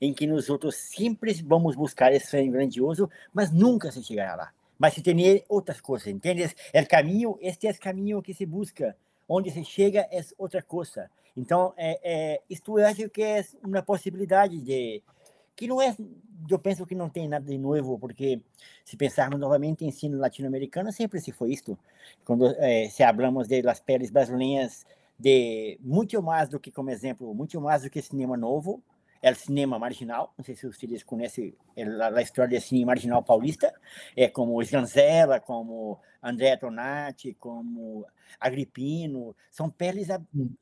em que nós outros sempre vamos buscar esse sonho grandioso, mas nunca se chegará lá mas se tem outras coisas, entendes? O caminho, este é o caminho que se busca, onde se chega é outra coisa. Então, é, é, isto eu acho que é uma possibilidade de que não é, eu penso que não tem nada de novo, porque se pensarmos novamente em ensino latino-americano, sempre se foi isto. Quando é, se hablamos de las peles brasileiras, de muito mais do que, como exemplo, muito mais do que cinema novo, é o cinema marginal. Não sei se vocês conhecem a, história do cinema marginal paulista. É como Sganzella, como André Tonati, como Agripino. São peles,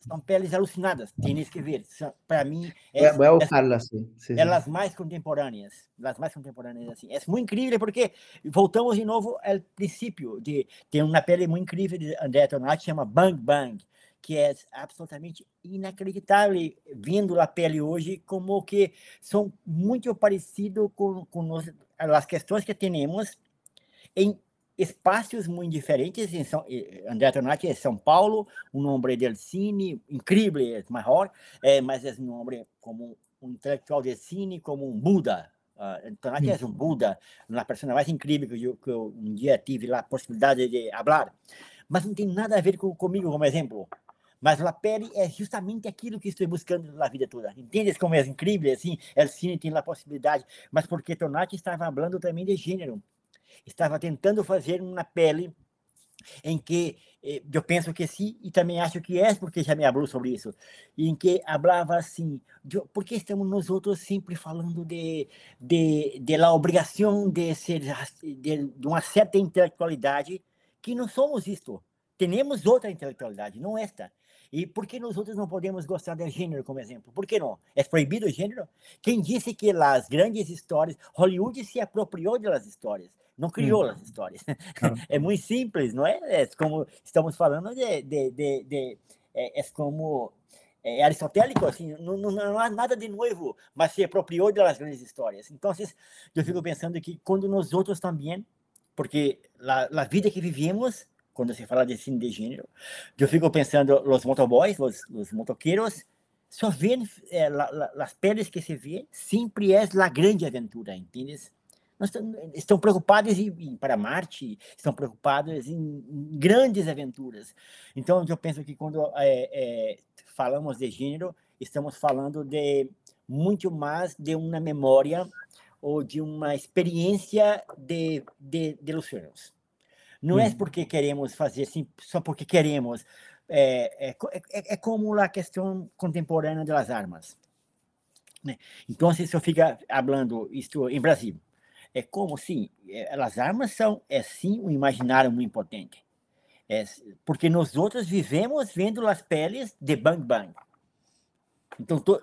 são peles alucinadas. Tem que ver. Para mim, é, voy a buscarlas, sí. Sí, sí. as mais contemporâneas. As mais contemporâneas, assim. É muito incrível porque voltamos de novo ao princípio de ter uma pele muito incrível de André Tonati, chama Bang Bang que é absolutamente inacreditável vendo a pele hoje, como que são muito parecidos com, com as questões que temos em espaços muito diferentes. Em São, eh, André Tonati é São Paulo, um homem del cine incrível, é maior, é, mas é um homem como um intelectual de cine, como um Buda. Uh, Tonati é um Buda, uma pessoa mais incrível que eu, que eu um dia tive a possibilidade de falar. Mas não tem nada a ver com, comigo, como exemplo. Mas a pele é justamente aquilo que estou buscando na vida toda. Entendes como é incrível? Assim, o cine tem a possibilidade. Mas porque Tonati estava falando também de gênero. Estava tentando fazer uma pele em que eh, eu penso que sim e também acho que é porque já me falou sobre isso em que falava assim de, por que estamos nós outros sempre falando de de, de la obrigação de ser de, de uma certa intelectualidade que não somos isto temos outra intelectualidade não esta e por que nós outros não podemos gostar de gênero, como exemplo? Por que não? É proibido o gênero? Quem disse que as grandes histórias, Hollywood se apropriou das histórias, não criou hum. as histórias. <laughs> é muito simples, não é? É como estamos falando de, de, de, de é, é, como é aristotélico, assim, não, não, não, há nada de novo, mas se apropriou das grandes histórias. Então, eu fico pensando que quando nós outros também, porque a, a vida que vivemos quando se fala de cine de gênero. Eu fico pensando, os motoboys, os, os motoqueiros, só veem eh, la, as peles que se vê, sempre é a grande aventura, entende? Estão preocupados em, ir para Marte, estão preocupados em, em, grandes aventuras. Então, eu penso que quando é, é, falamos de gênero, estamos falando de muito mais de uma memória ou de uma experiência de, de, de Não é porque queremos fazer assim, só porque queremos. É, é, é, é como a questão contemporânea das armas. Né? Então, se eu ficar falando isto em Brasil, é como, sim, é, as armas são, é sim, um imaginário muito importante. É, porque nós outros vivemos vendo as peles de Bang Bang. Então, to,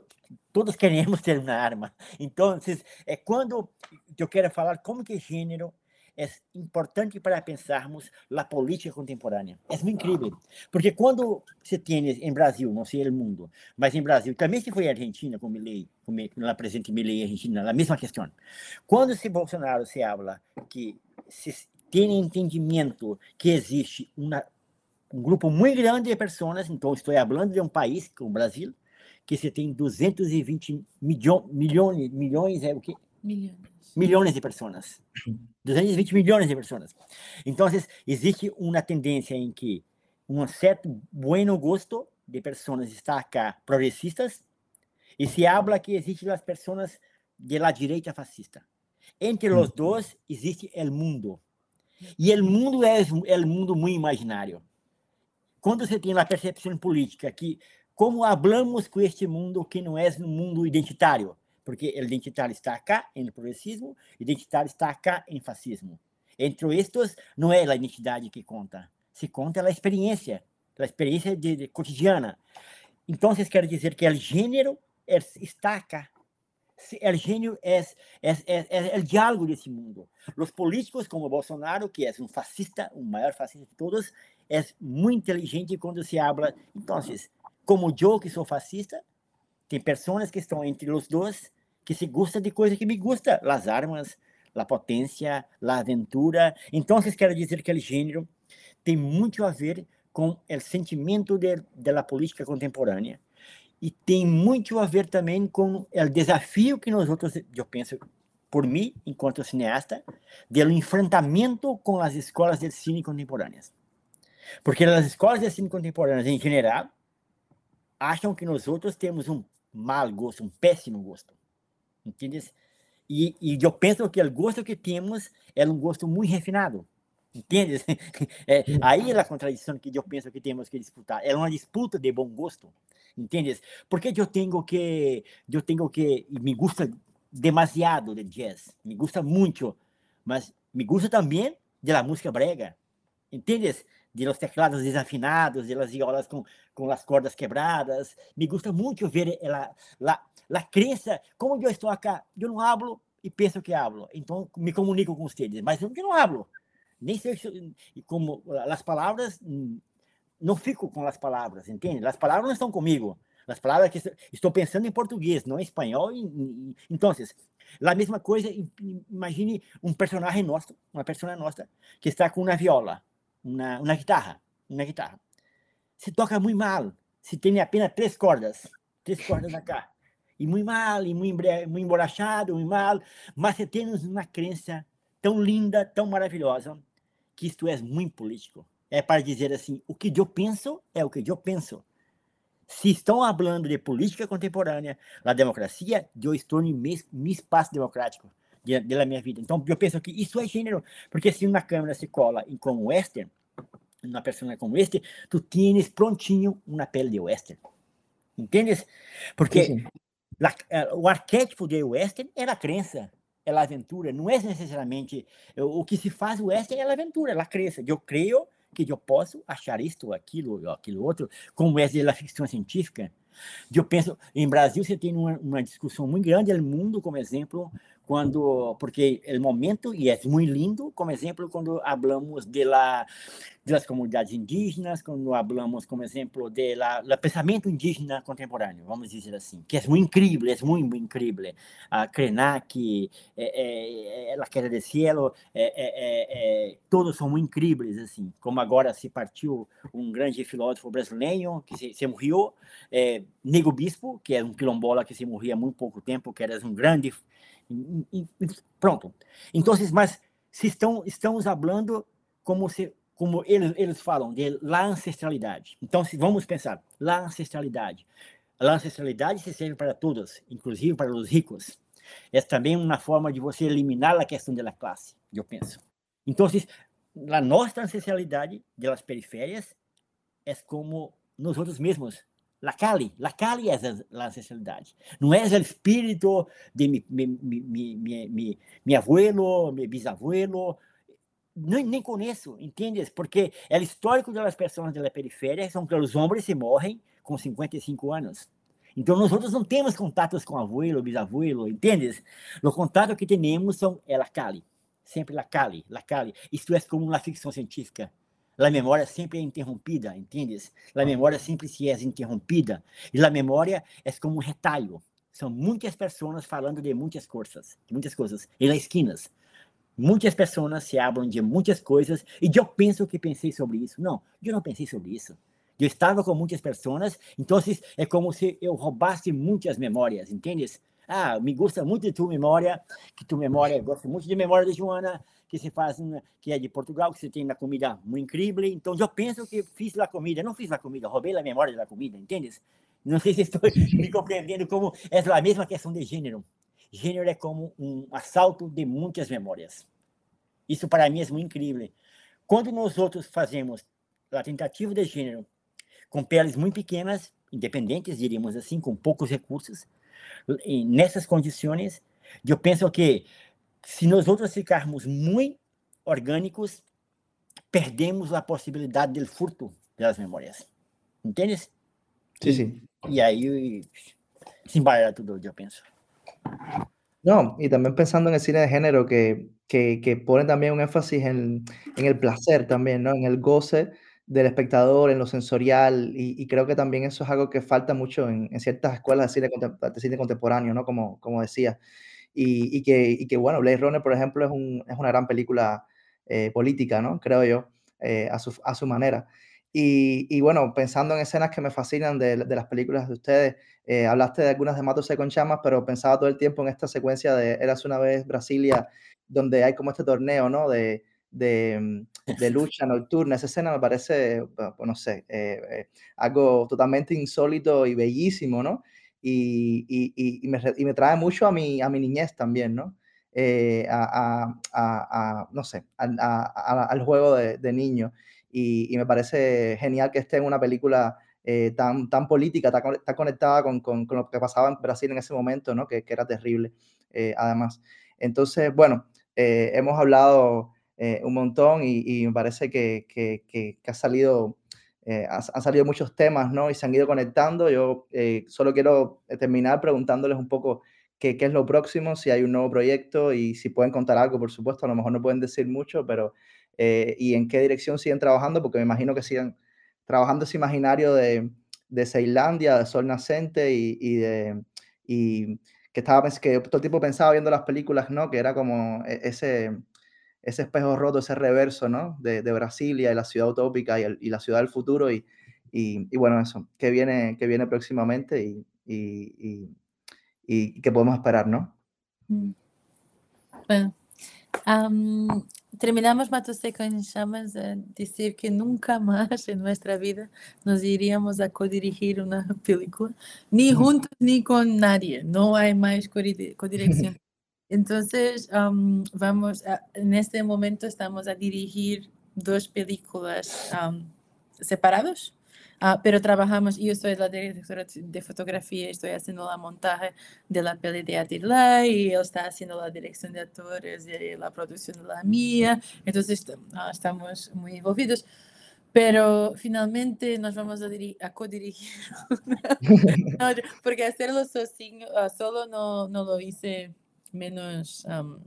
todos queremos ter uma arma. Então, é quando eu quero falar como que gênero é importante para pensarmos a política contemporânea. É muito incrível, porque quando se tem em Brasil, não sei o mundo, mas em Brasil, também se foi Argentina com Milei, com a presidente Milei Argentina, a mesma questão. Quando se Bolsonaro se habla que se tem entendimento que existe uma, um grupo muito grande de pessoas, então estou falando de um país como o Brasil, que se tem 220 milho, milhões, milhões é o que? Milhões. Milhões de pessoas. 220 milhões de pessoas. Então, existe uma tendência em que um certo bom gosto de pessoas está acá progressistas e se habla que existe as pessoas de la direita fascista. Entre os dois existe o mundo. E o mundo é o mundo muito imaginário. Quando você tem a percepção política que como hablamos com este mundo que não é um mundo identitário, porque o identitário está acá no progressismo, o identitário está acá em fascismo. Entre estes, não é a identidade que conta, se conta a experiência, a experiência de, de cotidiana. Então, quer dizer que o gênero está acá. O gênero é, é, é, é, o diálogo desse mundo. Os políticos, como Bolsonaro, que é um fascista, o maior fascista de todos, é muito inteligente quando se habla. Então, como eu, que sou fascista, tem pessoas que estão entre os dois que se gostam de coisas que me gustam, as armas, a potência, a aventura. Então, quero dizer que o gênero tem muito a ver com o sentimento de, política contemporânea e tem muito a ver também com o desafio que nós outros, eu penso, por mim, enquanto cineasta, do enfrentamento com as escolas de cine contemporâneas. Porque as escolas de cine contemporâneas, em geral, acham que nós outros temos um mau gosto, um péssimo gosto. Entende? E, e eu penso que o gosto que temos é um gosto muito refinado. Entende? <laughs> É, aí é a contradição que eu penso que temos que disputar. É uma disputa de bom gosto. Entende? Porque eu tenho que eu tenho que me gusta demasiado de jazz, me gusta muito, mas me gusta também da música brega. Entendes? De los teclados desafinados, de las violas com, com as cordas quebradas. Me gusta muito ver a, a, a crença, como eu estou aqui, eu não hablo e penso que hablo, então me comunico com vocês, mas eu não hablo. Nem sei como as palavras, não fico com as palavras, entende? As palavras não estão comigo. As palavras que estou pensando em português, não em espanhol. Então, a mesma coisa, imagine um personagem nosso, uma personagem nossa, que está com uma viola uma, uma guitarra, uma guitarra. Se toca muito mal, se tem apenas três cordas, três cordas acá, e muito mal, e muito, muito emborrachado, muito mal, mas você tem uma crença tão linda, tão maravilhosa, que isto é muito político. É para dizer assim, o que eu penso é o que eu penso. Se estão falando de política contemporânea, da democracia, eu estou no meu, espaço democrático de minha vida. Então, eu penso que isso é gênero, porque se uma câmera se cola em como western, uma pessoa como este, tu tienes prontinho uma pele de western. Entendes? Porque sim, sim. La, eh, o arquétipo de western é a crença, é a aventura, não é necessariamente o que se faz o western é a aventura, é a crença. Eu creio que eu posso achar isto, aquilo, aquilo outro, como é a ficção científica. Eu penso, em Brasil você tem uma, uma discussão muito grande, o mundo como exemplo, quando porque o momento e é muito lindo como exemplo quando falamos de la de las comunidades indígenas quando falamos como exemplo de la, la pensamento indígena contemporâneo vamos dizer assim que é muito incrível é muito, incrível. A Krenak é, é, é, a queda do cielo é, é, é, todos são muito incríveis assim. Como agora se partiu um grande filósofo brasileiro que se, se morreu é, Nego Bispo que é um quilombola que se morria há muito pouco tempo que era um grande pronto. Então, mas se estão, estamos falando como se como eles, eles falam de la ancestralidade. Então, se vamos pensar, la ancestralidade. A ancestralidade se serve para todos, inclusive para os ricos. É também uma forma de você eliminar a questão da classe, eu penso. Então, a nossa ancestralidade das periférias é como nós outros mesmos La Cali, la Cali é a ancestralidade. Não é o espírito de mi, mi, mi, mi, abuelo, mi bisabuelo. Nem, nem conheço, entendes? Porque o histórico das pessoas da periferia são que os homens se morrem com 55 anos. Então, nós outros não temos contatos com abuelo, bisabuelo, entendes? O contato que temos são é la Cali. Sempre la Cali, la Cali. Isto é como uma ficção científica. A memória sempre é interrompida, entendes? A memória sempre se é interrompida. E a memória é como um retalho. São muitas pessoas falando de muitas coisas, de muitas coisas, e nas esquinas. Muitas pessoas se falam de muitas coisas e eu penso que pensei sobre isso. Não, eu não pensei sobre isso. Eu estava com muitas pessoas, então é como se eu roubasse muitas memórias, entendes? Ah, me gusta muito de tua memória, que tua memória, gosto muito de memória de Joana, que se faz, que é de Portugal, que você tem uma comida muito incrível. Então, eu penso que fiz a comida, não fiz a comida, roubei a memória da comida, entendes? Não sei se estou me compreendendo como é a mesma questão de gênero. Gênero é como um assalto de muitas memórias. Isso para mim é muito incrível. Quando nós outros fazemos a tentativa de gênero com peles muito pequenas, independentes, diríamos assim, com poucos recursos, nessas condições, eu penso que se nós outros ficarmos muito orgânicos, perdemos a possibilidade do furto das memórias. Entendes? Sim, sim. E aí se embala tudo, eu penso. No, y también pensando en el cine de género que, que, que pone también un énfasis en, en, el placer también, ¿no? En el goce del espectador, en lo sensorial, y, y creo que también eso es algo que falta mucho en, en ciertas escuelas de cine, de cine contemporáneo, ¿no? Como, como decía. Y, que, y que, bueno, Blade Runner, por ejemplo, es, un, es una gran película eh, política, ¿no? Creo yo, eh, a, su, a su manera. Y, y, bueno, pensando en escenas que me fascinan de, de las películas de ustedes, eh, hablaste de algunas de Matos con Chamas, pero pensaba todo el tiempo en esta secuencia de Eras una vez Brasilia, donde hay como este torneo, ¿no? De, de, mm, de <laughs> lucha nocturna. Esa escena me parece, pues, no sé, algo totalmente insólito y bellísimo, ¿no? Y, y, y, me, y, me, trae mucho a mi, a mi niñez también, ¿no? Eh, a, a, a, no sé, al juego de, de niño. Y, me parece genial que esté en una película eh, tan, tan política, tan, tan conectada con, con, con, lo que pasaba en Brasil en ese momento, ¿no? Que, que era terrible, eh, además. Entonces, bueno, hemos hablado un montón y, me parece que, que, que ha salido eh, han salido muchos temas, ¿no? Y se han ido conectando. Yo eh, solo quiero eh, terminar preguntándoles un poco qué, qué, es lo próximo, si hay un nuevo proyecto y si pueden contar algo, por supuesto. A lo mejor no pueden decir mucho, pero y en qué dirección siguen trabajando, porque me imagino que siguen trabajando ese imaginario de, de Ceilandia, de Sol Nacente y, y de... Y que estaba que todo el tiempo pensaba viendo las películas, ¿no? Que era como e, ese ese espejo roto, ese reverso, ¿no? De, de Brasilia y la ciudad utópica y, el, y, la ciudad del futuro y, y, y, bueno, eso, que viene, que viene próximamente y, y, que podemos esperar, ¿no? Mm. Bueno, um, terminamos Mato Seco en Chamas a decir que nunca más en nuestra vida nos iríamos a codirigir una <laughs> película, ni juntos ni con nadie, no hay más codirección. Entonces, um, vamos, a, en este momento estamos a dirigir dos películas um, separados, uh, pero trabajamos, yo soy la directora de fotografía, estoy haciendo la montaje de la peli de Adilá y él está haciendo la dirección de actores y la producción de la mía, entonces uh, estamos muy envolvidos. Pero finalmente nos vamos a, a codirigir, <laughs> porque hacerlo uh, solo no, no lo hice menos um,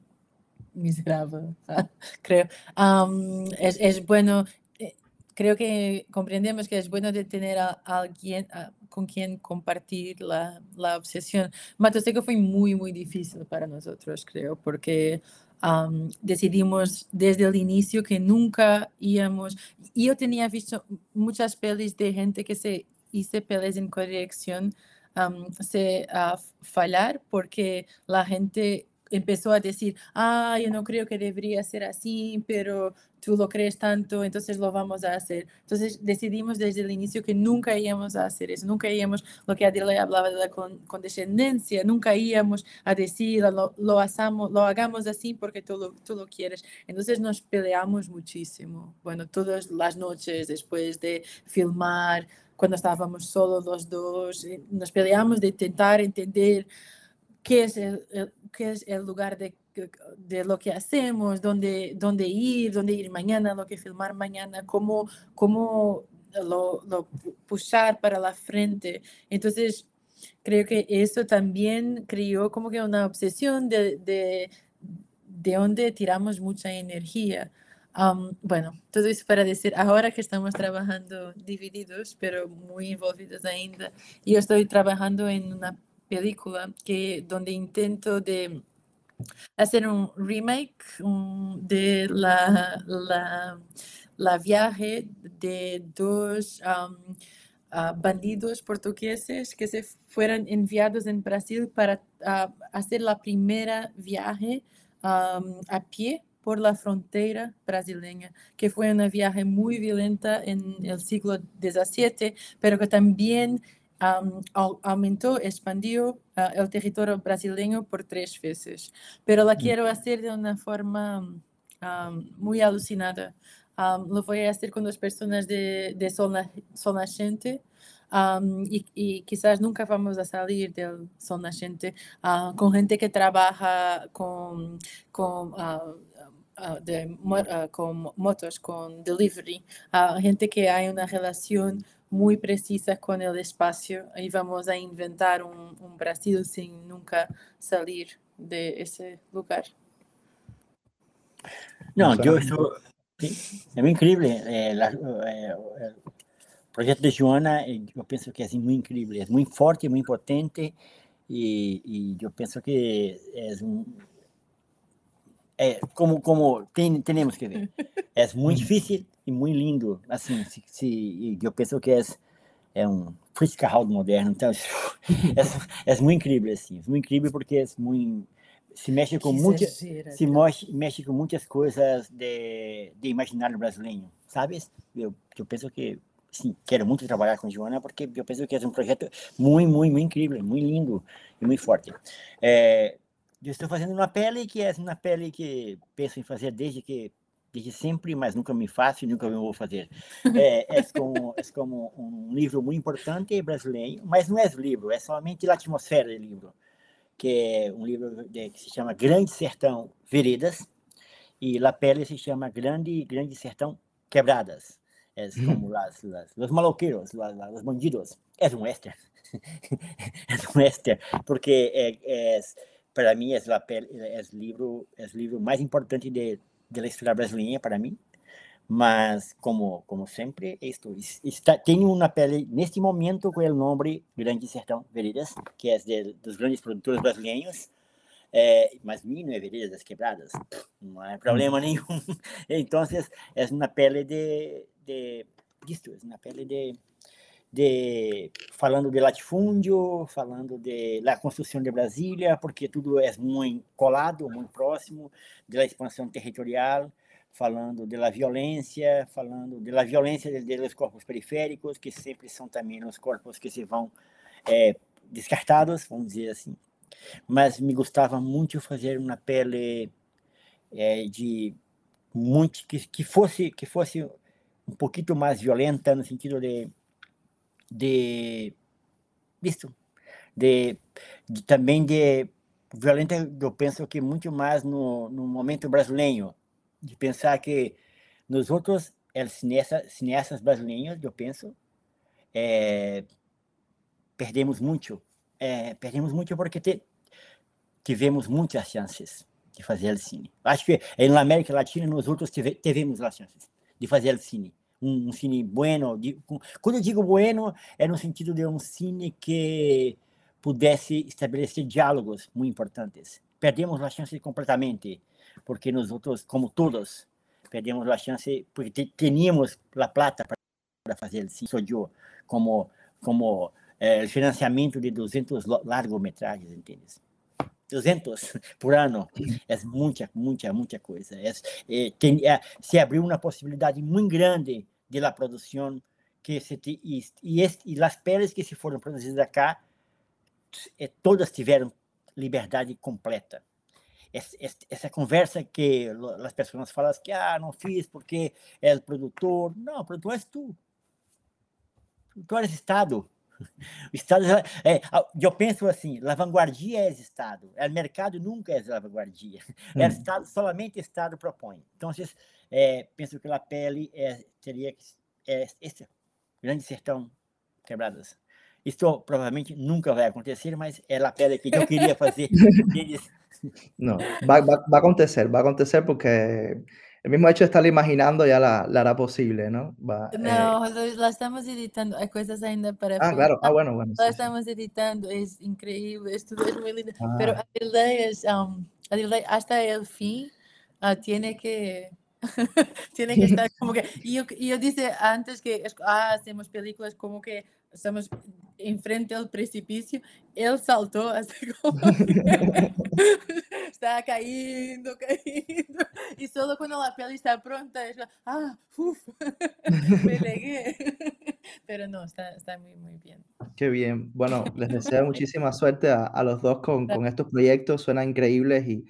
miserable, <laughs> creo. Um, es, es, bueno, eh, creo que comprendemos que es bueno de tener a, a alguien a, con quien compartir la, la obsesión. Matoseco fue muy, muy difícil para nosotros, creo, porque um, decidimos desde el inicio que nunca íbamos. Yo tenía visto muchas pelis de gente que se hizo pelis en corrección um, se uh, fallar porque la gente empezó a decir, ah, yo no creo que debería ser así, pero tú lo crees tanto, entonces lo vamos a hacer. Entonces decidimos desde el inicio que nunca íbamos a hacer eso, nunca íbamos, lo que Adela hablaba de la condescendencia, nunca íbamos a decir, lo, lo, hagamos, lo hagamos así porque tú lo, tú lo quieres. Entonces nos peleamos muchísimo. Bueno, todas las noches después de filmar, cuando estábamos solos los dos, eh, nos peleamos de intentar entender qué es el, qué es el lugar de, de, lo que hacemos, dónde, dónde ir, dónde ir mañana, lo que filmar mañana, cómo, cómo lo, lo para la frente. Entonces, creo que eso también creó como que una obsesión de, de, de tiramos mucha energía. Bueno, todo eso para decir, ahora que estamos trabajando divididos, pero muy envolvidos ainda, yo estoy trabajando en una película que, donde intento de hacer un remake de la, la, viaje de dos bandidos portugueses que se fueron enviados en Brasil para ah, hacer la primera viaje a pie por la frontera brasileña, que fue una viaje muy violenta en el siglo XVII, pero que también aumentó, expandió ah, el territorio brasileño por tres veces, pero la quiero hacer de una forma muy alucinada. lo voy a hacer con dos personas de, de Sol, Nascente y, y, quizás nunca vamos a salir del Sol Nascente uh, con gente que trabaja con, con uh, Ah, de, uh, con motos, con delivery, a gente que hay una relación muy precisa con el espacio y vamos a inventar un, un Brasil sin nunca salir de ese lugar. No, yo, yo sí, es muy increíble. Eh, la, eh, el proyecto de Joana, eh, yo pienso que es muy increíble, es muy fuerte, muy potente y, y yo pienso que es un é como como tem, temos que ver. <laughs> É muito difícil, e muito lindo, assim, se, se, eu penso que é, é um Friskerhaus moderno, então é, <laughs> é, muito incrível, assim, é muito incrível porque é muito, se mexe com muitas, se mexe, mexe com muitas coisas de, de imaginário brasileiro, sabes? Eu, eu penso que, sim, quero muito trabalhar com Joana porque eu penso que é um projeto muito, muito, muito incrível, muito lindo e muito forte. É, eu estou fazendo uma pele que é uma pele que penso em fazer desde que desde sempre, mas nunca me faço e nunca me vou fazer. <laughs> É, é, como, é como um livro muito importante brasileiro, mas não é livro, é somente a atmosfera do livro, que é um livro de, que se chama Grande Sertão Veredas, e La Pele se chama Grande, Grande Sertão Quebradas. É como las, las, os maloqueiros, os bandidos. É um western. <laughs> é um western, porque é, é para mim é o é livro é livro mais importante de da história brasileira para mim, mas como como sempre isto. Está tenho uma pele neste momento com o nome Grande Sertão Veredas, que é de, dos grandes produtores brasileiros, é, mas mim não é Veredas das Quebradas, não é problema nenhum. <laughs> então é uma pele de de isto, é uma pele de de falando de latifúndio, falando de la construção de Brasília, porque tudo é muito colado, muito próximo da expansão territorial, falando da violência, falando da violência dos corpos periféricos, que sempre são também os corpos que se vão é, descartados, vamos dizer assim. Mas me gostava muito fazer uma pele é, de muito que, que fosse que fosse um pouquinho mais violenta no sentido de de visto de, de, também de violenta eu penso que muito mais no, no momento brasileiro de pensar que nós outros cineastas, cineastas brasileiros eu penso é, perdemos muito é, perdemos muito porque te, tivemos muitas chances de fazer cine. Acho que na América Latina nós outros tive, tivemos as chances de fazer cine um, um cine bueno. De, quando eu digo bueno, é no sentido de um cine que pudesse estabelecer diálogos muito importantes. Perdemos a chance completamente, porque nós outros, como todos, perdemos a chance porque teníamos a plata para fazer cine eu, como como é, financiamento de 200 largometragens, entende? 200 <laughs> por ano. É muita, muita, muita coisa. É, é, tem, é, se abriu uma possibilidade muito grande de la produção que se e, e, e as peles que se foram produzidas acá, é, todas tiveram liberdade completa. Essa, conversa que as pessoas falam que ah, não fiz porque é o produtor. Não, o produtor és tu. O produtor é Estado. Estado é, eu penso assim, a vanguardia é Estado, o mercado nunca é a vanguardia, hum. é o Estado, somente o Estado propõe. Então, é, penso que a pele é, teria que é, esse grande sertão quebradas. Isso provavelmente nunca vai acontecer, mas é a pele que eu queria fazer. no, va, va, va, a acontecer, va a acontecer porque el mismo hecho de estarlo imaginando ya la, la hará posible, ¿no? Va, no, eh... la estamos editando, hay cosas ainda para... Ah, claro, ah, bueno, bueno. La sí, estamos sí. editando, es increíble, esto es muy lindo, ah. pero Adelaide es, um, Adelaide hasta el fin uh, tiene que... <laughs> tiene que estar como que y yo, yo dice antes que ah, hacemos películas como que estamos enfrente al precipicio, él saltó hasta <laughs> como está cayendo, cayendo, y solo cuando la peli está pronta, es, ah, uf, <laughs> me legué, pero no, está, está muy, muy bien. Qué bien, bueno, les deseo muchísima suerte a, a los dos con, con, estos proyectos, suenan increíbles y,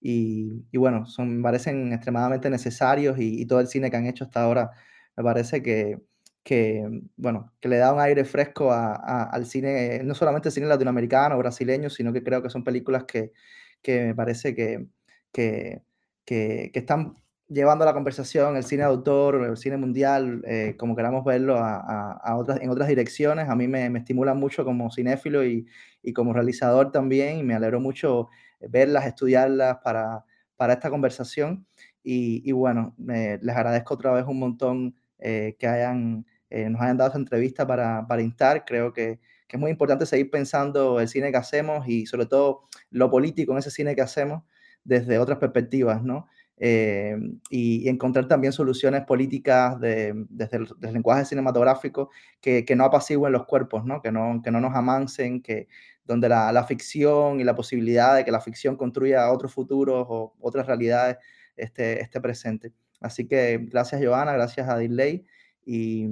y, y, bueno, son, me parecen extremadamente necesarios y todo el cine que han hecho hasta ahora me parece que que, bueno, que le da un aire fresco a, al cine, no solamente cine latinoamericano brasileño, sino que creo que son películas que, que me parece que, que, que, están llevando la conversación el cine de autor, el cine mundial, eh, como queramos verlo, a, a, otras, en otras direcciones. A mí me, me estimulan mucho como cinéfilo y, y, como realizador también, y me alegro mucho verlas, estudiarlas para, para esta conversación. Y, y bueno, les agradezco otra vez un montón eh, que hayan eh, nos hayan dado esta entrevista para, para instar. Creo que, que, es muy importante seguir pensando el cine que hacemos y sobre todo lo político en ese cine que hacemos desde otras perspectivas, ¿no? Eh, y, y, encontrar también soluciones políticas de, desde, el, desde, el, lenguaje cinematográfico que, que, no apacigüen los cuerpos, ¿no? Que, no, que no nos amansen, que donde la, la, ficción y la posibilidad de que la ficción construya otros futuros o otras realidades esté, esté presente. Así que gracias Joana, gracias a Diley y,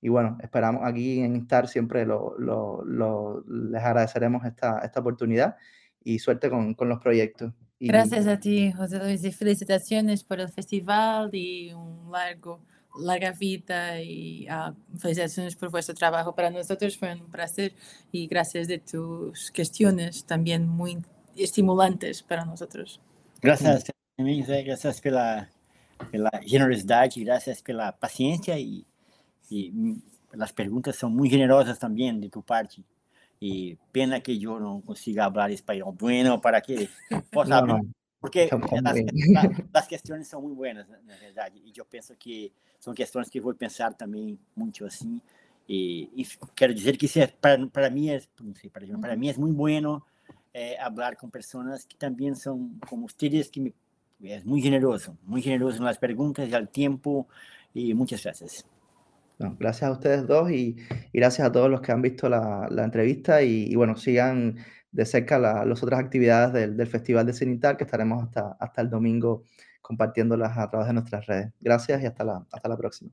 y bueno, esperamos aquí en estar siempre lo, lo, lo, les agradeceremos esta, esta oportunidad y suerte con, con los proyectos. Y... Gracias a ti, José Luis, y felicitaciones por el festival y un largo, larga vida y uh, felicitaciones por vuestro trabajo. Para nosotros fue un placer y gracias de tus cuestiones también muy estimulantes para nosotros. Gracias, gracias por la pela generosidade, graças pela paciência e, e as perguntas são muito generosas também de tua parte. E pena que eu não consiga falar espanhol bueno para que possa não, não. porque as, <laughs> as, questões são muito boas, na verdade. E eu penso que são questões que vou pensar também muito assim. E, e quero dizer que é, para, para mim é, não sei, para, para mim é muito bueno é, falar com pessoas que também são como vocês que me es muy generoso, muy generoso en las preguntas y al tiempo y muchas gracias. Gracias a ustedes dos y, gracias a todos los que han visto la, entrevista y, bueno, sigan de cerca las otras actividades del, Festival de Cinital que estaremos hasta, hasta el domingo compartiéndolas a través de nuestras redes. Gracias y hasta la, hasta la próxima.